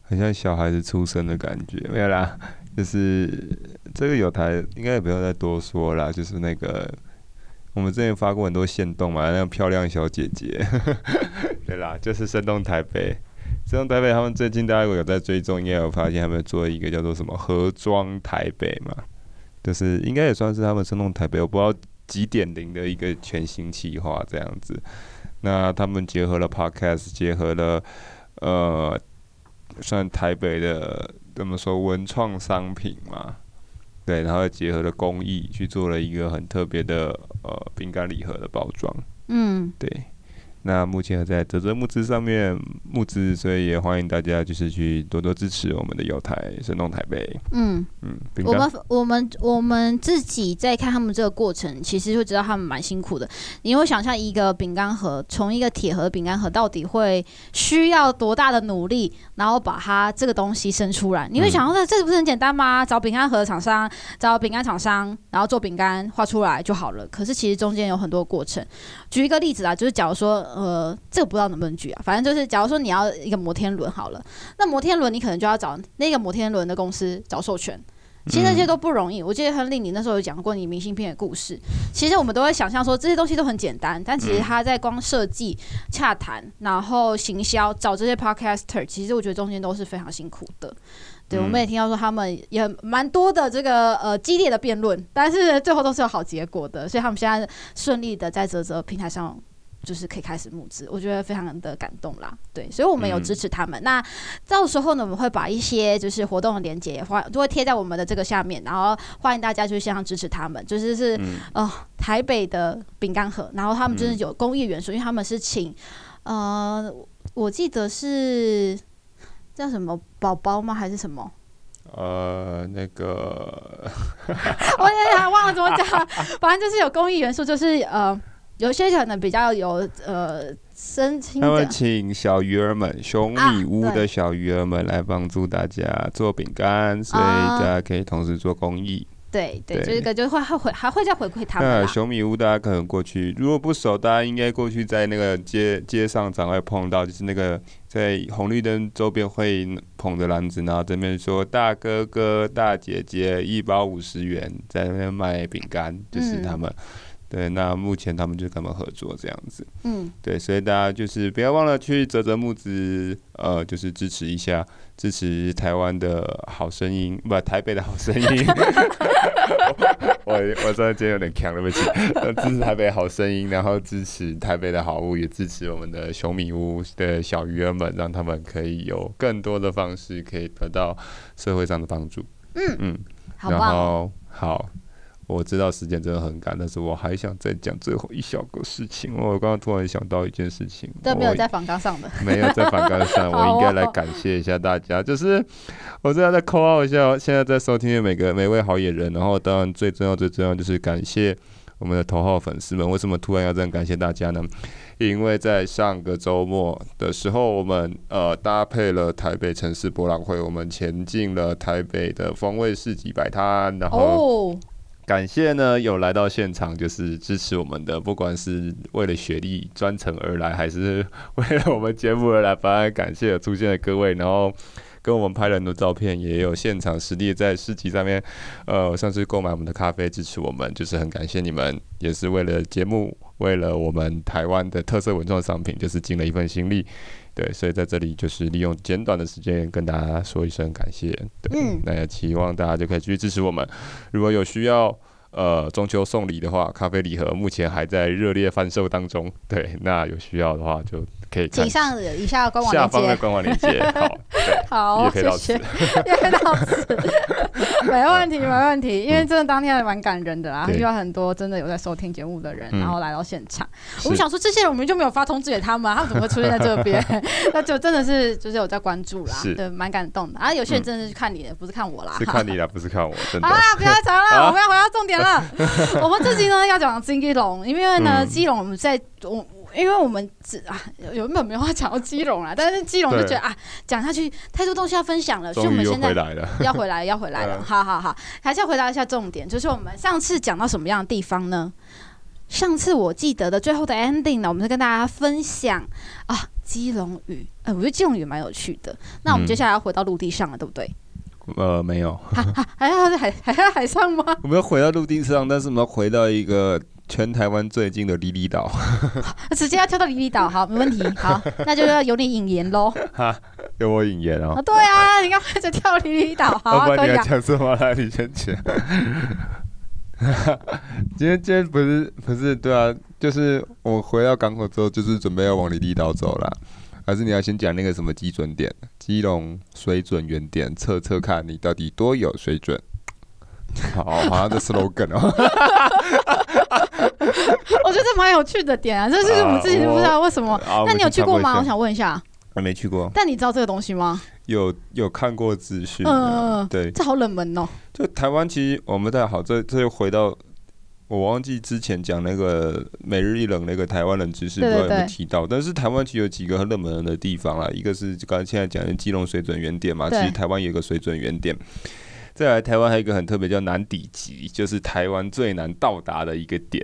Speaker 2: 很像小孩子出生的感觉，没有啦，就是这个友台应该也不用再多说了，就是那个我们之前发过很多线动嘛，那个漂亮小姐姐，对啦，就是生动台北。这种台北，他们最近大家如果有在追踪，应该有发现他们做一个叫做什么“盒装台北”嘛，就是应该也算是他们生动台北，我不知道几点零的一个全新企划这样子。那他们结合了 Podcast，结合了呃，算台北的怎么说文创商品嘛，对，然后结合了工艺去做了一个很特别的呃饼干礼盒的包装，嗯，对。那目前还在泽泽募资上面募资，所以也欢迎大家就是去多多支持我们的友台生动台北。嗯
Speaker 1: 嗯，我们我们我们自己在看他们这个过程，其实就知道他们蛮辛苦的。你会想象一个饼干盒，从一个铁盒饼干盒到底会需要多大的努力，然后把它这个东西生出来？你会想说，那这不是很简单吗？找饼干盒厂商，找饼干厂商，然后做饼干画出来就好了。可是其实中间有很多过程。举一个例子啊，就是假如说。呃，这个不知道能不能举啊？反正就是，假如说你要一个摩天轮好了，那摩天轮你可能就要找那个摩天轮的公司找授权，其实那些都不容易。我记得亨利，你那时候有讲过你明信片的故事。其实我们都会想象说这些东西都很简单，但其实他在光设计、洽谈，然后行销、找这些 podcaster，其实我觉得中间都是非常辛苦的。对，我们也听到说他们也蛮多的这个呃激烈的辩论，但是最后都是有好结果的，所以他们现在顺利的在泽泽平台上。就是可以开始募资，我觉得非常的感动啦。对，所以我们有支持他们。嗯、那到时候呢，我们会把一些就是活动的链接，欢就会贴在我们的这个下面，然后欢迎大家就线上支持他们。就是是、嗯、呃台北的饼干盒，然后他们就是有公益元素，嗯、因为他们是请呃我记得是叫什么宝宝吗？还是什么？
Speaker 2: 呃，那个
Speaker 1: 我也还忘了怎么讲，反正就是有公益元素，就是呃。有些可能比较有呃深情，
Speaker 2: 他们请小鱼儿们、熊米屋的小鱼儿们来帮助大家做饼干，啊、所以大家可以同时做公益。
Speaker 1: 对对，这个就会还会还会再回馈他们。
Speaker 2: 那熊米屋大家可能过去，如果不熟，大家应该过去在那个街街上常会碰到，就是那个在红绿灯周边会捧着篮子，然后这边说大哥哥、大姐姐一包五十元，在那边卖饼干，就是他们。嗯对，那目前他们就跟他们合作这样子，嗯，对，所以大家就是不要忘了去泽泽募资，呃，就是支持一下，支持台湾的好声音，不，台北的好声音。我我真的今天有点强，对不起，支持台北好声音，然后支持台北的好物，也支持我们的熊米屋的小鱼儿们，让他们可以有更多的方式可以得到社会上的帮助。嗯嗯，好然后好。我知道时间真的很赶，但是我还想再讲最后一小个事情。我刚刚突然想到一件事情，
Speaker 1: 都没有在反纲上的，
Speaker 2: 没有在反纲上，我应该来感谢一下大家。就是我现在再 call 一下，现在在收听的每个每位好野人，然后当然最重要最重要就是感谢我们的头号粉丝们。为什么突然要这样感谢大家呢？因为在上个周末的时候，我们呃搭配了台北城市博览会，我们前进了台北的风味市集摆摊，然后。感谢呢，有来到现场就是支持我们的，不管是为了学历专程而来，还是为了我们节目而来，反而感谢有出现的各位，然后跟我们拍了很多照片，也有现场实地在市集上面，呃，上次购买我们的咖啡支持我们，就是很感谢你们，也是为了节目，为了我们台湾的特色文创商品，就是尽了一份心力。对，所以在这里就是利用简短的时间跟大家说一声感谢。对，嗯，那也期望大家就可以继续支持我们。如果有需要，呃，中秋送礼的话，咖啡礼盒目前还在热烈贩售当中。对，那有需要的话就。可以请上以下官网下方的官网链接，好，好，谢谢，也可以到此，没问题，没问题，因为真的当天还蛮感人的啦，遇到很多真的有在收听节目的人，然后来到现场，我们想说这些人我们就没有发通知给他们，他们怎么会出现在这边？那就真的是就是有在关注啦，对，蛮感动的啊。有些人真的是看你的，不是看我啦，是看你的，不是看我，真的。好了，不要吵了，我们要回到重点了。我们这集呢要讲金基隆，因为呢基隆我们在我。因为我们只啊有没有没有话讲到基隆啊，但是基隆就觉得啊讲下去太多东西要分享了，所以我们现在 要回来要回来了，好好好，还是要回答一下重点，就是我们上次讲到什么样的地方呢？上次我记得的最后的 ending 呢，我们是跟大家分享啊基隆屿，哎，我觉得基隆屿蛮有趣的。那我们接下来要回到陆地上了，对不对？呃，没有，还还要在海还在海上吗？我们要回到陆地上，但是我们要回到一个。全台湾最近的离离岛，直接要跳到离离岛，好，没问题，好，那就要有你引言喽。哈，有我引言哦。啊，对啊，你刚开始跳离离岛，好啊，可以啊。讲什么来？你先讲。今天今天不是不是对啊，就是我回到港口之后，就是准备要往离离岛走了。还是你要先讲那个什么基准点？基隆水准原点，测测看你到底多有水准。好，好像这 slogan 哦。我觉得蛮有趣的点啊，这是我们自己都不知道为什么。那你有去过吗？我想问一下。我没去过。但你知道这个东西吗？有有看过资讯。嗯，对。这好冷门哦。就台湾其实我们太好，这这又回到我忘记之前讲那个每日一冷那个台湾冷知识，不知道有没有提到。但是台湾其实有几个很冷门的地方啦，一个是刚才现在讲的基隆水准原点嘛，其实台湾有一个水准原点。再来，台湾还有一个很特别，叫南底级，就是台湾最难到达的一个点。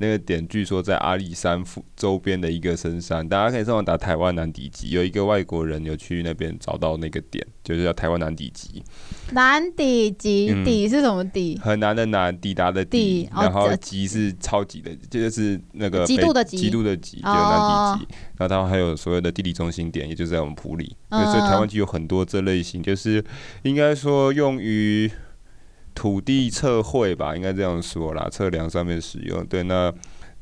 Speaker 2: 那个点据说在阿里山附周边的一个深山，大家可以上网打台湾南底级，有一个外国人有去那边找到那个点，就是叫台湾南底级。
Speaker 1: 南底级，底是什么底？
Speaker 2: 很难的难，抵达的抵，然后极是超级的，这就是那个
Speaker 1: 极度的极，
Speaker 2: 极度的极，就南底级。然后他们还有所谓的地理中心点，也就是在我们普里。所以台湾就有很多这类型，就是应该说用于。土地测绘吧，应该这样说啦，测量上面使用。对，那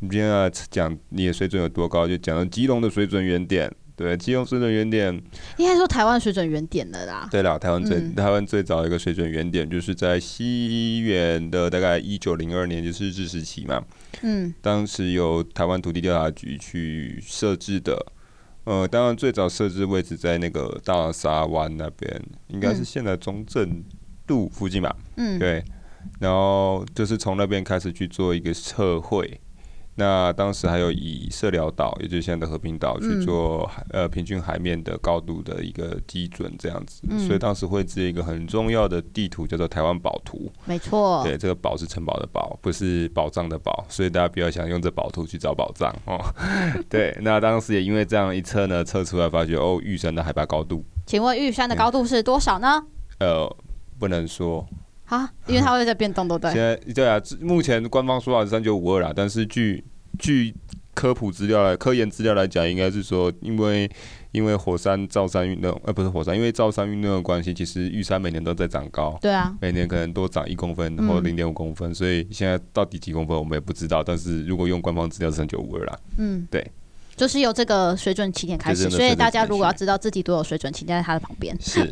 Speaker 2: 你今天要讲你的水准有多高，就讲到基隆的水准原点。对，基隆水准原点，
Speaker 1: 应该说台湾水准原点了啦。
Speaker 2: 对啦，台湾最、嗯、台湾最早一个水准原点，就是在西元的大概一九零二年，就是日治时期嘛。嗯。当时由台湾土地调查局去设置的。呃，当然最早设置位置在那个大沙湾那边，应该是现在中正。度附近吧，嗯，对，然后就是从那边开始去做一个测绘，那当时还有以社寮岛，也就是现在的和平岛去做海、嗯、呃平均海面的高度的一个基准，这样子，嗯、所以当时绘制一个很重要的地图，叫做台湾宝图，
Speaker 1: 没错，
Speaker 2: 对，这个宝是城堡的宝，不是宝藏的宝，所以大家不要想用这宝图去找宝藏哦。对，那当时也因为这样一测呢，测出来发觉哦，玉山的海拔高度，
Speaker 1: 请问玉山的高度是多少呢？
Speaker 2: 嗯、呃。不能说。
Speaker 1: 啊，因为它会在变动，对不对？
Speaker 2: 现在对啊，目前官方说法是三九五二啦，但是据据科普资料来、科研资料来讲，应该是说，因为因为火山造山运动，呃，不是火山，因为造山运动的关系，其实玉山每年都在长高，对啊，每年可能多长一公分或零点五公分，所以现在到底几公分我们也不知道，但是如果用官方资料是三九五二啦，嗯，对。
Speaker 1: 就是由这个水准起点开始，所以大家如果要知道自己多有水准，请站在他的旁边。
Speaker 2: 是，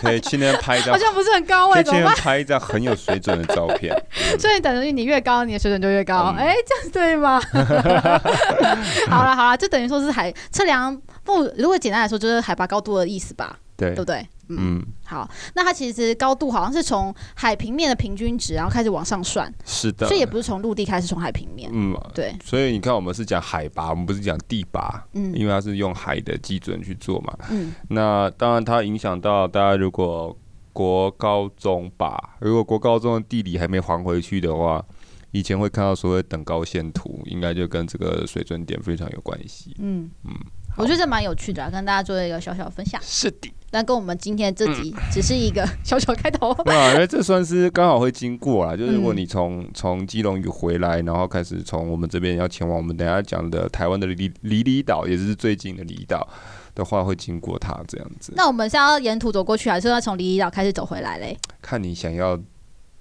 Speaker 2: 可以去那边拍一张，
Speaker 1: 好像不是很高哎，怎么办？
Speaker 2: 拍一张很有水准的照片。
Speaker 1: 所以等于你越高，你的水准就越高。哎，这样对吗？好了好了，就等于说是海测量不，如果简单来说就是海拔高度的意思吧？对，对不对？嗯，好，那它其实高度好像是从海平面的平均值，然后开始往上算。是的，所以也不是从陆地开始，从海平面。嗯，对。
Speaker 2: 所以你看，我们是讲海拔，我们不是讲地拔。嗯，因为它是用海的基准去做嘛。嗯，那当然它影响到大家，如果国高中吧，如果国高中的地理还没还回去的话，以前会看到所谓等高线图，应该就跟这个水准点非常有关系。嗯嗯。
Speaker 1: 我觉得这蛮有趣的，跟大家做一个小小的分享。
Speaker 2: 是的，
Speaker 1: 但跟我们今天这集只是一个 小小开头。
Speaker 2: 对啊，因为这算是刚好会经过啦。就是如果你从从基隆屿回来，然后开始从我们这边要前往我们等下讲的台湾的离离离岛，也就是最近的离岛的话，会经过它这样子。
Speaker 1: 那我们是要沿途走过去，还是要从离离岛开始走回来嘞？
Speaker 2: 看你想要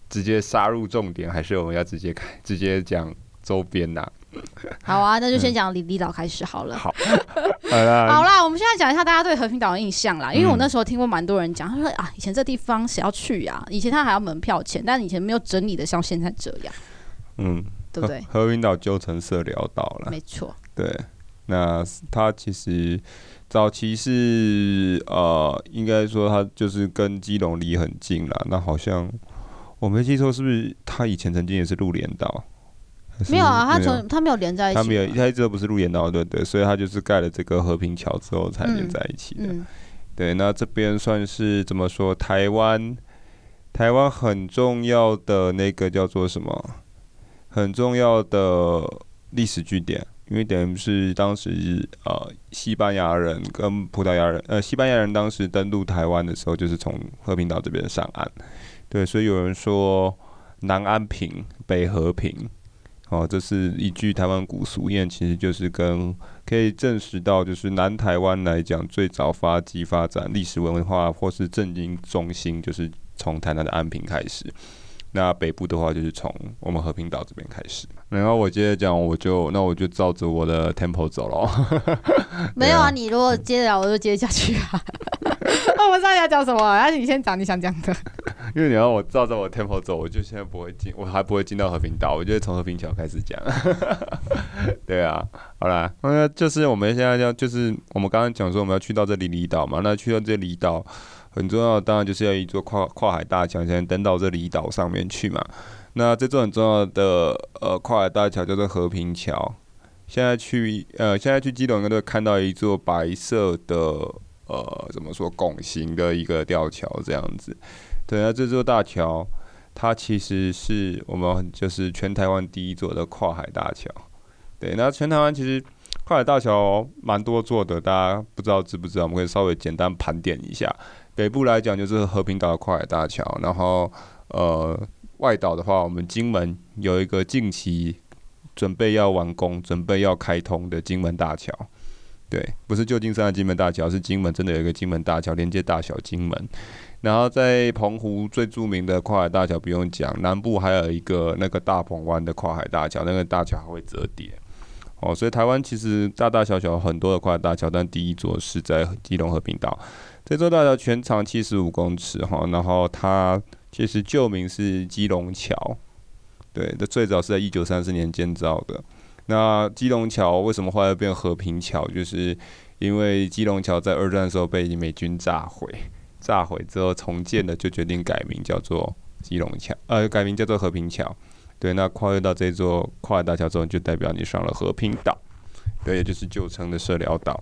Speaker 2: 直接杀入重点，还是我们要直接开直接讲周边呐？
Speaker 1: 好啊，那就先讲离离岛开始好了。好，
Speaker 2: 好啦，
Speaker 1: 好啦，我们现在讲一下大家对和平岛的印象啦。因为我那时候听过蛮多人讲，他说啊，以前这地方谁要去呀？以前他还要门票钱，但以前没有整理的像现在这样。嗯，对不对？
Speaker 2: 和平岛旧城社寮岛了，
Speaker 1: 没错。
Speaker 2: 对，那他其实早期是呃，应该说他就是跟基隆离很近了。那好像我没记错，是不是他以前曾经也是陆连岛？
Speaker 1: 没有啊，他从他没有连在一起，
Speaker 2: 他没有，他一直都不是陆连岛，对对，所以他就是盖了这个和平桥之后才连在一起的。嗯嗯、对，那这边算是怎么说？台湾，台湾很重要的那个叫做什么？很重要的历史据点，因为等于是当时呃西班牙人跟葡萄牙人，呃西班牙人当时登陆台湾的时候，就是从和平岛这边上岸。对，所以有人说南安平，北和平。哦，这是一句台湾古俗谚，其实就是跟可以证实到，就是南台湾来讲，最早发迹发展历史文化或是政经中心，就是从台南的安平开始。那北部的话，就是从我们和平岛这边开始。然后我接着讲，我就那我就照着我的 tempo 走了。
Speaker 1: 没有啊，你如果接着聊，我就接下去啊。那 我们上一要讲什么？还是你先讲你想讲的？
Speaker 2: 因为你要我照着我 tempo 走，我就现在不会进，我还不会进到和平岛，我就从和平桥开始讲。对啊，好啦，那就是我们现在要，就是我们刚刚讲说我们要去到这里离岛嘛，那去到这离岛很重要，当然就是要一座跨跨海大桥先登到这离岛上面去嘛。那这座很重要的呃跨海大桥叫做和平桥。现在去呃现在去基隆应该都会看到一座白色的呃怎么说拱形的一个吊桥这样子。对那，这座大桥，它其实是我们就是全台湾第一座的跨海大桥。对，那全台湾其实跨海大桥蛮多座的，大家不知道知不知道？我们可以稍微简单盘点一下。北部来讲就是和平岛的跨海大桥，然后呃外岛的话，我们金门有一个近期准备要完工、准备要开通的金门大桥。对，不是旧金山的金门大桥，是金门真的有一个金门大桥连接大小金门。然后在澎湖最著名的跨海大桥不用讲，南部还有一个那个大鹏湾的跨海大桥，那个大桥还会折叠。哦，所以台湾其实大大小小很多的跨海大桥，但第一座是在基隆和平岛。这座大桥全长七十五公尺，哈，然后它其实旧名是基隆桥。对，这最早是在一九三四年建造的。那基隆桥为什么后来变和平桥？就是因为基隆桥在二战的时候被美军炸毁，炸毁之后重建的，就决定改名叫做基隆桥，呃，改名叫做和平桥。对，那跨越到这座跨海大桥之后，就代表你上了和平岛，对，也就是旧称的社寮岛。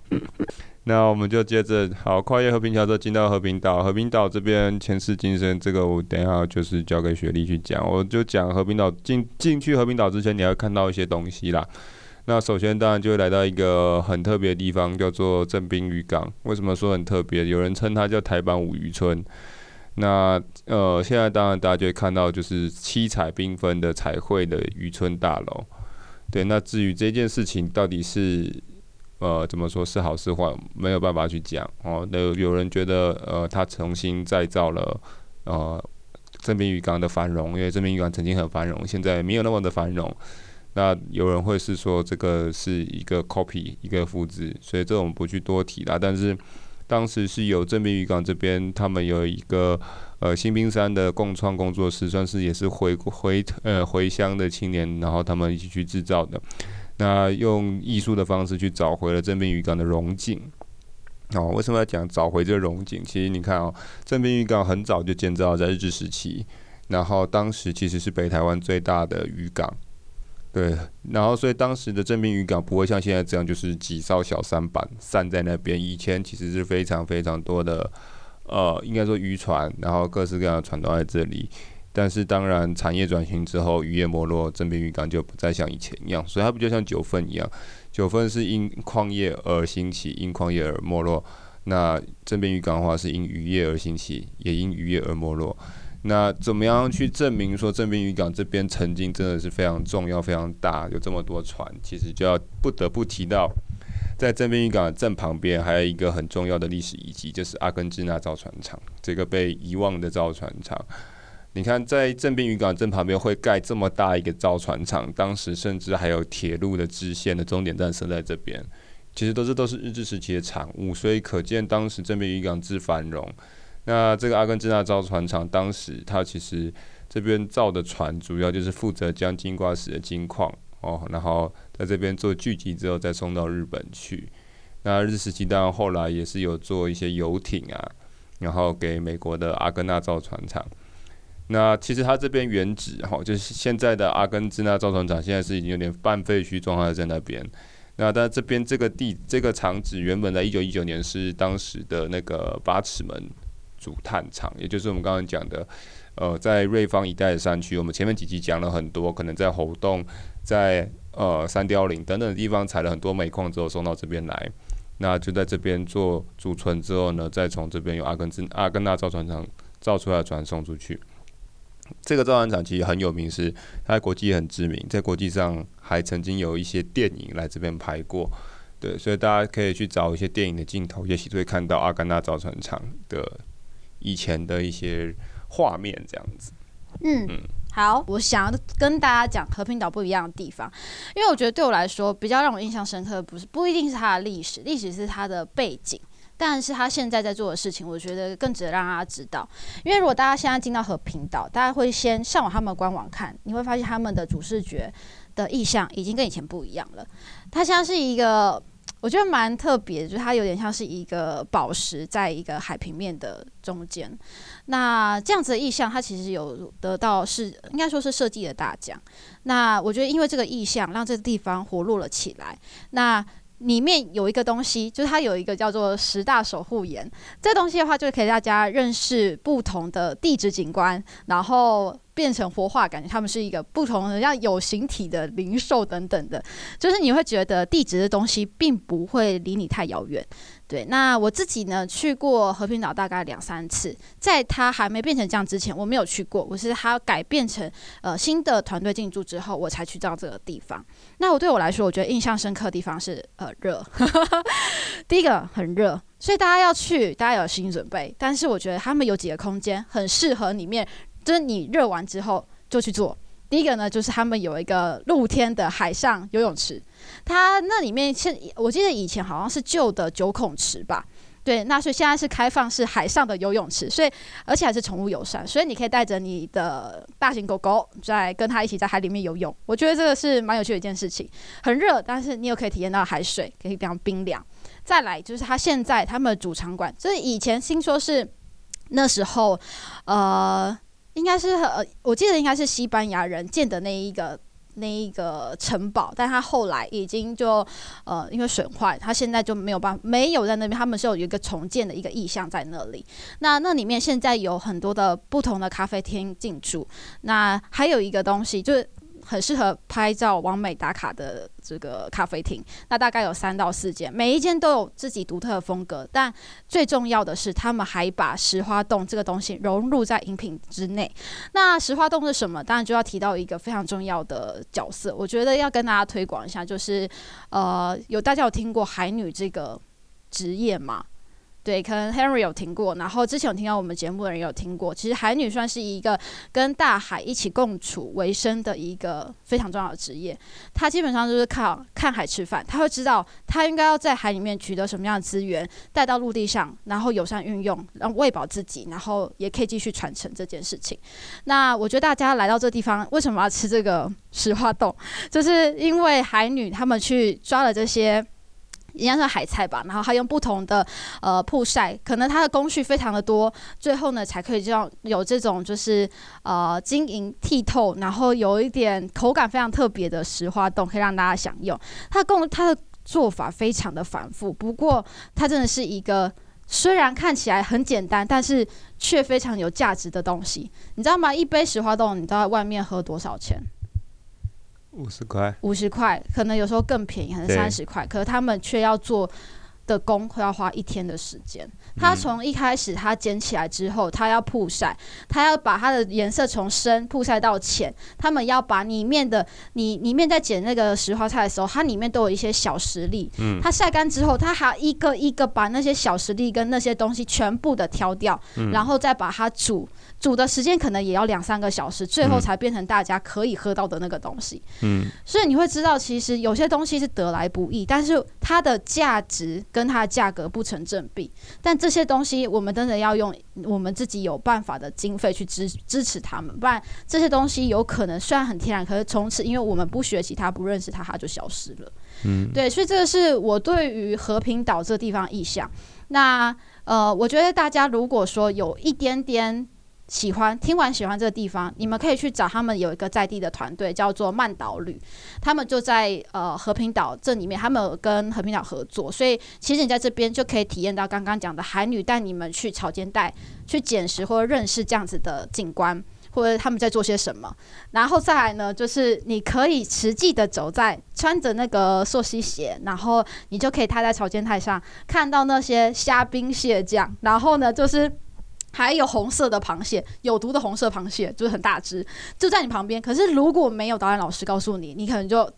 Speaker 2: 那我们就接着，好，跨越和平桥之后进到和平岛。和平岛这边前世今生，这个我等一下就是交给雪莉去讲。我就讲和平岛进进去和平岛之前，你要看到一些东西啦。那首先当然就会来到一个很特别的地方，叫做正滨渔港。为什么说很特别？有人称它叫台版五渔村。那呃，现在当然大家就会看到，就是七彩缤纷的彩绘的渔村大楼。对，那至于这件事情到底是呃怎么说是好是坏，没有办法去讲哦。那有人觉得呃，他重新再造了呃正滨渔港的繁荣，因为正滨渔港曾经很繁荣，现在没有那么的繁荣。那有人会是说这个是一个 copy，一个复制，所以这种不去多提啦。但是。当时是有正滨渔港这边，他们有一个呃新兵山的共创工作室，算是也是回回呃回乡的青年，然后他们一起去制造的。那用艺术的方式去找回了正滨渔港的荣景。哦，为什么要讲找回这个荣景？其实你看哦，正滨渔港很早就建造在日治时期，然后当时其实是北台湾最大的渔港。对，然后所以当时的正滨渔港不会像现在这样，就是几艘小舢板散在那边。以前其实是非常非常多的，呃，应该说渔船，然后各式各样的船都在这里。但是当然产业转型之后，渔业没落，正滨渔港就不再像以前一样。所以它不就像九份一样，九份是因矿业而兴起，因矿业而没落。那正滨渔港的话是因渔业而兴起，也因渔业而没落。那怎么样去证明说正滨渔港这边曾经真的是非常重要、非常大，有这么多船？其实就要不得不提到，在正滨渔港的正旁边还有一个很重要的历史遗迹，就是阿根支那造船厂，这个被遗忘的造船厂。你看，在正滨渔港镇旁边会盖这么大一个造船厂，当时甚至还有铁路的支线的终点站设在这边，其实都是都是日治时期的产物，所以可见当时正滨渔港之繁荣。那这个阿根支那造船厂，当时它其实这边造的船，主要就是负责将金瓜石的金矿哦，然后在这边做聚集之后再送到日本去。那日时期当然后来也是有做一些游艇啊，然后给美国的阿根纳造船厂。那其实它这边原址哈，就是现在的阿根支那造船厂，现在是已经有点半废墟状态在那边。那但这边这个地这个厂址原本在一九一九年是当时的那个八尺门。主炭厂，也就是我们刚刚讲的，呃，在瑞芳一带的山区，我们前面几集讲了很多，可能在猴洞、在呃三貂岭等等的地方采了很多煤矿之后送到这边来，那就在这边做储存之后呢，再从这边用阿根支阿根那造船厂造出来的船送出去。这个造船厂其实很有名，是它在国际很知名，在国际上还曾经有一些电影来这边拍过，对，所以大家可以去找一些电影的镜头，也许会看到阿甘纳造船厂的。以前的一些画面这样子，
Speaker 1: 嗯，嗯好，我想要跟大家讲和平岛不一样的地方，因为我觉得对我来说比较让我印象深刻的不是不一定是它的历史，历史是它的背景，但是他现在在做的事情，我觉得更值得让大家知道。因为如果大家现在进到和平岛，大家会先上网他们官网看，你会发现他们的主视觉的意象已经跟以前不一样了，它像是一个。我觉得蛮特别，就是它有点像是一个宝石在一个海平面的中间。那这样子的意象，它其实有得到是应该说是设计的大奖。那我觉得因为这个意象，让这个地方活络了起来。那里面有一个东西，就是它有一个叫做十大守护岩。这东西的话，就是可以大家认识不同的地质景观，然后。变成活化，感觉他们是一个不同的，像有形体的灵兽等等的，就是你会觉得地质的东西并不会离你太遥远。对，那我自己呢，去过和平岛大概两三次，在它还没变成这样之前，我没有去过。我是它改变成呃新的团队进驻之后，我才去到这个地方。那我对我来说，我觉得印象深刻的地方是呃热，第一个很热，所以大家要去，大家有心理准备。但是我觉得他们有几个空间很适合里面，就是你热完之后就去做。第一个呢，就是他们有一个露天的海上游泳池，它那里面现我记得以前好像是旧的九孔池吧，对，那所以现在是开放式海上的游泳池，所以而且还是宠物友善，所以你可以带着你的大型狗狗在跟它一起在海里面游泳，我觉得这个是蛮有趣的一件事情。很热，但是你又可以体验到海水可以非常冰凉。再来就是它现在他们的主场馆，就是以前听说是那时候，呃。应该是呃，我记得应该是西班牙人建的那一个那一个城堡，但他后来已经就呃因为损坏，他现在就没有办没有在那边。他们是有一个重建的一个意向在那里。那那里面现在有很多的不同的咖啡厅进驻，那还有一个东西就是。很适合拍照、完美打卡的这个咖啡厅，那大概有三到四间，每一间都有自己独特的风格。但最重要的是，他们还把石花洞这个东西融入在饮品之内。那石花洞是什么？当然就要提到一个非常重要的角色，我觉得要跟大家推广一下，就是呃，有大家有听过海女这个职业吗？对，可能 Henry 有听过，然后之前有听到我们节目的人有听过。其实海女算是一个跟大海一起共处为生的一个非常重要的职业。她基本上就是靠看海吃饭，她会知道她应该要在海里面取得什么样的资源，带到陆地上，然后友善运用，然后喂饱自己，然后也可以继续传承这件事情。那我觉得大家来到这地方，为什么要吃这个石花冻？就是因为海女她们去抓了这些。应该是海菜吧，然后还用不同的呃曝晒，可能它的工序非常的多，最后呢才可以这样有这种就是呃晶莹剔透，然后有一点口感非常特别的石花冻，可以让大家享用。它工它的做法非常的繁复，不过它真的是一个虽然看起来很简单，但是却非常有价值的东西。你知道吗？一杯石花冻，你知道外面喝多少钱？
Speaker 2: 五十块，
Speaker 1: 五十块，可能有时候更便宜，可能三十块，可是他们却要做的工会要花一天的时间。他从一开始他捡起来之后，他要曝晒，他要把它的颜色从深曝晒到浅。他们要把里面的你里面在捡那个石花菜的时候，它里面都有一些小石粒。嗯，它晒干之后，它还要一个一个把那些小石粒跟那些东西全部的挑掉，然后再把它煮。煮的时间可能也要两三个小时，最后才变成大家可以喝到的那个东西。嗯，所以你会知道，其实有些东西是得来不易，但是它的价值跟它的价格不成正比。但这些东西，我们真的要用我们自己有办法的经费去支支持他们，不然这些东西有可能虽然很天然，可是从此因为我们不学习它、不认识它，它就消失了。嗯，对，所以这个是我对于和平岛这个地方意向。那呃，我觉得大家如果说有一点点。喜欢听完喜欢这个地方，你们可以去找他们有一个在地的团队，叫做慢岛旅，他们就在呃和平岛这里面，他们有跟和平岛合作，所以其实你在这边就可以体验到刚刚讲的海女带你们去潮间带去捡拾或者认识这样子的景观，或者他们在做些什么，然后再来呢，就是你可以实际的走在穿着那个溯溪鞋，然后你就可以踏在潮间带上看到那些虾兵蟹将，然后呢就是。还有红色的螃蟹，有毒的红色螃蟹，就是很大只，就在你旁边。可是如果没有导演老师告诉你，你可能就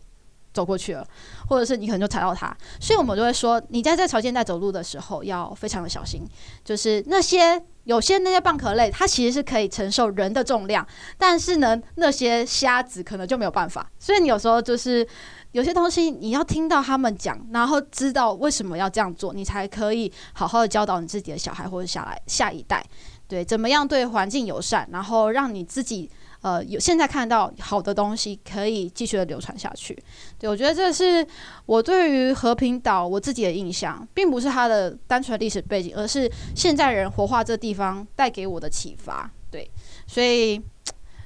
Speaker 1: 走过去了，或者是你可能就踩到它。所以我们就会说，你在这潮间带走路的时候要非常的小心。就是那些有些那些蚌壳类，它其实是可以承受人的重量，但是呢，那些虾子可能就没有办法。所以你有时候就是。有些东西你要听到他们讲，然后知道为什么要这样做，你才可以好好的教导你自己的小孩或者下来下一代，对，怎么样对环境友善，然后让你自己呃有现在看到好的东西可以继续的流传下去。对，我觉得这是我对于和平岛我自己的印象，并不是它的单纯历史背景，而是现在人活化这地方带给我的启发。对，所以。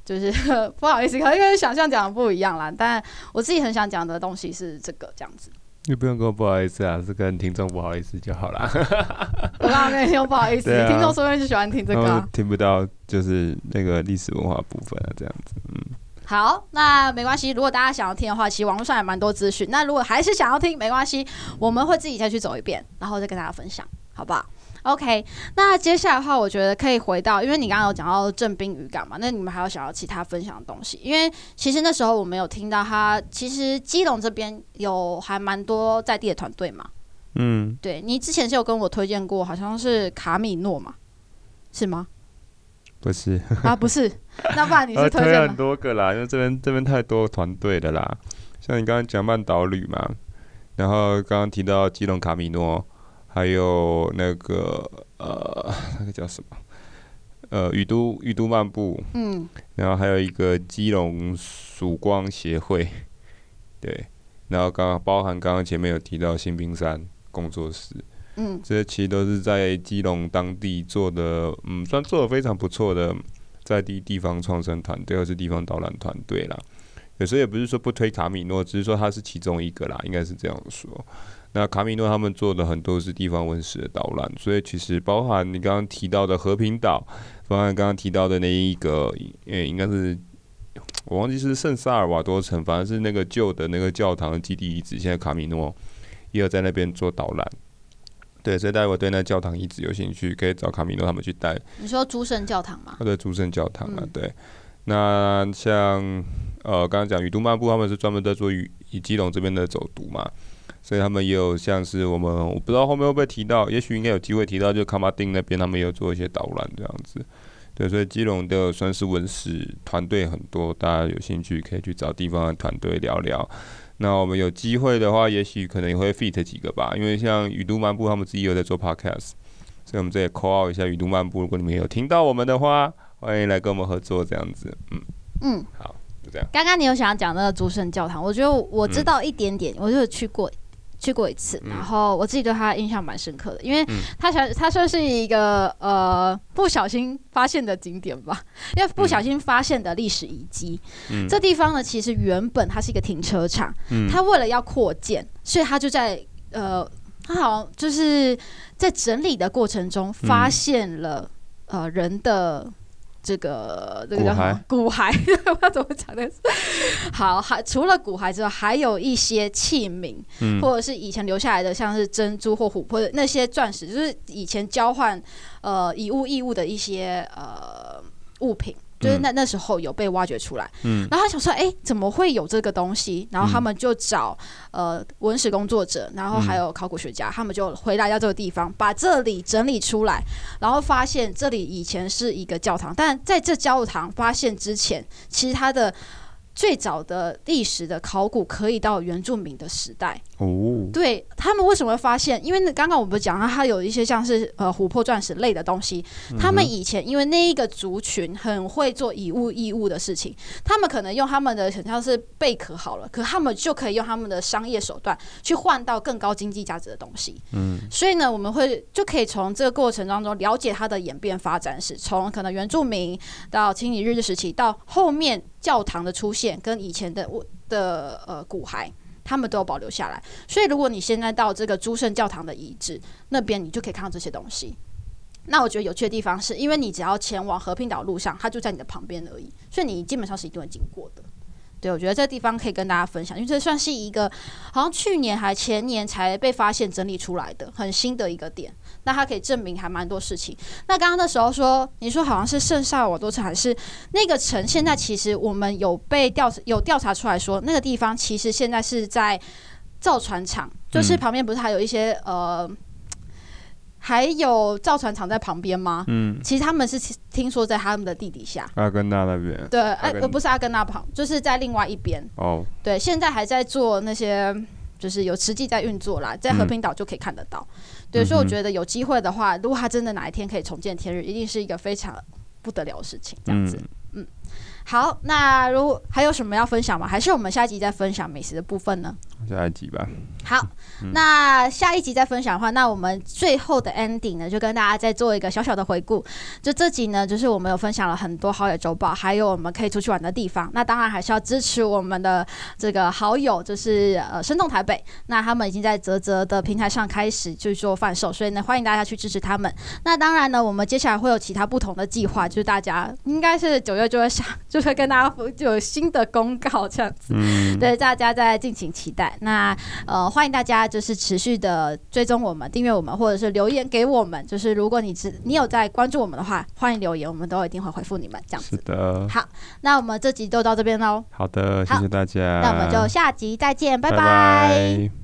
Speaker 1: 就是 不好意思，可能因为想象讲的不一样啦。但我自己很想讲的东西是这个这样子。
Speaker 2: 你不用跟我不好意思啊，是跟听众不好意思就好啦。
Speaker 1: 我刚刚跟你说不好意思，啊、听众说不定就喜欢听这个、啊，
Speaker 2: 听不到就是那个历史文化部分啊，这样子，嗯。
Speaker 1: 好，那没关系。如果大家想要听的话，其实网络上也蛮多资讯。那如果还是想要听，没关系，我们会自己再去走一遍，然后再跟大家分享，好不好？OK。那接下来的话，我觉得可以回到，因为你刚刚有讲到正滨渔港嘛，那你们还有想要其他分享的东西？因为其实那时候我们有听到他，其实基隆这边有还蛮多在地的团队嘛。
Speaker 2: 嗯，
Speaker 1: 对，你之前是有跟我推荐过，好像是卡米诺嘛，是吗？
Speaker 2: 不是
Speaker 1: 啊，不是，那不然你是 推荐、
Speaker 2: 呃、很多个啦，因为这边这边太多团队的啦。像你刚刚讲曼岛旅嘛，然后刚刚提到基隆卡米诺，还有那个呃 那个叫什么？呃，雨都雨都漫步，
Speaker 1: 嗯，
Speaker 2: 然后还有一个基隆曙光协会，对，然后刚刚包含刚刚前面有提到新兵山工作室。
Speaker 1: 嗯，
Speaker 2: 这些其实都是在基隆当地做的，嗯，算做的非常不错的在地地方创生团队，或是地方导览团队啦。有时候也不是说不推卡米诺，只是说它是其中一个啦，应该是这样说。那卡米诺他们做的很多是地方文史的导览，所以其实包含你刚刚提到的和平岛，包含刚刚提到的那一个，诶，应该是我忘记是圣萨尔瓦多城，反正是那个旧的那个教堂的基地遗址，现在卡米诺也有在那边做导览。对，所以大家对那教堂遗址有兴趣，可以找卡米诺他们去带。
Speaker 1: 你说诸圣教堂吗？
Speaker 2: 他的诸圣教堂啊，嗯、对。那像呃，刚刚讲雨都漫步，他们是专门在做雨以基隆这边的走读嘛，所以他们也有像是我们，我不知道后面会不会提到，也许应该有机会提到，就卡马丁那边他们也有做一些导览这样子。对，所以基隆的算是文史团队很多，大家有兴趣可以去找地方的团队聊聊。那我们有机会的话，也许可能也会 fit 几个吧，因为像雨都漫步他们自己有在做 podcast，所以我们这也 call out 一下雨都漫步，如果你们有听到我们的话，欢迎来跟我们合作这样子。嗯
Speaker 1: 嗯，
Speaker 2: 好，就这样。
Speaker 1: 刚刚你有想要讲那个诸圣教堂，我觉得我知道一点点，嗯、我就有去过。去过一次，然后我自己对他印象蛮深刻的，因为他想他算是一个呃不小心发现的景点吧，因为不小心发现的历史遗迹。嗯，这地方呢，其实原本它是一个停车场，嗯，他为了要扩建，所以他就在呃，他好像就是在整理的过程中发现了呃人的。这个这个叫什么？骨骸，不知道怎么讲呢。好，还除了骨骸之外，还有一些器皿，嗯、或者是以前留下来的，像是珍珠或琥珀的那些钻石，就是以前交换呃以物易物的一些呃物品。就是那那时候有被挖掘出来，嗯，然后他想说，哎、欸，怎么会有这个东西？然后他们就找呃文史工作者，然后还有考古学家，他们就回来到这个地方，把这里整理出来，然后发现这里以前是一个教堂，但在这教堂发现之前，其实它的。最早的历史的考古可以到原住民的时代
Speaker 2: 哦，
Speaker 1: 对，他们为什么会发现？因为刚刚我们讲到，它有一些像是呃琥珀钻石类的东西，他们以前因为那一个族群很会做以物易物的事情，他们可能用他们的很像是贝壳好了，可他们就可以用他们的商业手段去换到更高经济价值的东西。
Speaker 2: 嗯，
Speaker 1: 所以呢，我们会就可以从这个过程当中了解它的演变发展史，从可能原住民到清理日治时期到后面。教堂的出现跟以前的的呃骨骸，他们都有保留下来。所以如果你现在到这个诸圣教堂的遗址那边，你就可以看到这些东西。那我觉得有趣的地方是，因为你只要前往和平岛路上，它就在你的旁边而已，所以你基本上是一定会经过的。对，我觉得这地方可以跟大家分享，因为这算是一个好像去年还前年才被发现整理出来的很新的一个点。那它可以证明还蛮多事情。那刚刚那时候说，你说好像是圣萨尔瓦多城还是那个城？现在其实我们有被调有调查出来说，那个地方其实现在是在造船厂，就是旁边不是还有一些呃。还有造船厂在旁边吗？
Speaker 2: 嗯，
Speaker 1: 其实他们是听说在他们的地底下，
Speaker 2: 阿根纳那边。
Speaker 1: 对，哎，呃，不是阿根纳旁，就是在另外一边。
Speaker 2: 哦，
Speaker 1: 对，现在还在做那些，就是有实际在运作啦，在和平岛就可以看得到。嗯，对，所以我觉得有机会的话，如果他真的哪一天可以重见天日，一定是一个非常不得了的事情。这样子，嗯，嗯，好，那如果还有什么要分享吗？还是我们下一集再分享美食的部分呢？
Speaker 2: 下一集吧。
Speaker 1: 好，嗯、那下一集再分享的话，那我们最后的 ending 呢，就跟大家再做一个小小的回顾。就这集呢，就是我们有分享了很多好友周报，还有我们可以出去玩的地方。那当然还是要支持我们的这个好友，就是呃生动台北。那他们已经在泽泽的平台上开始去做贩售，所以呢，欢迎大家去支持他们。那当然呢，我们接下来会有其他不同的计划，就是大家应该是九月就会想，就 会跟大家就有新的公告这样子。嗯，对，大家再敬请期待。那呃。欢迎大家就是持续的追踪我们、订阅我们，或者是留言给我们。就是如果你只你有在关注我们的话，欢迎留言，我们都一定会回复你们。这样子。
Speaker 2: 是的。
Speaker 1: 好，那我们这集就到这边喽。
Speaker 2: 好的，谢谢大家。
Speaker 1: 那我们就下集再见，拜拜。拜拜。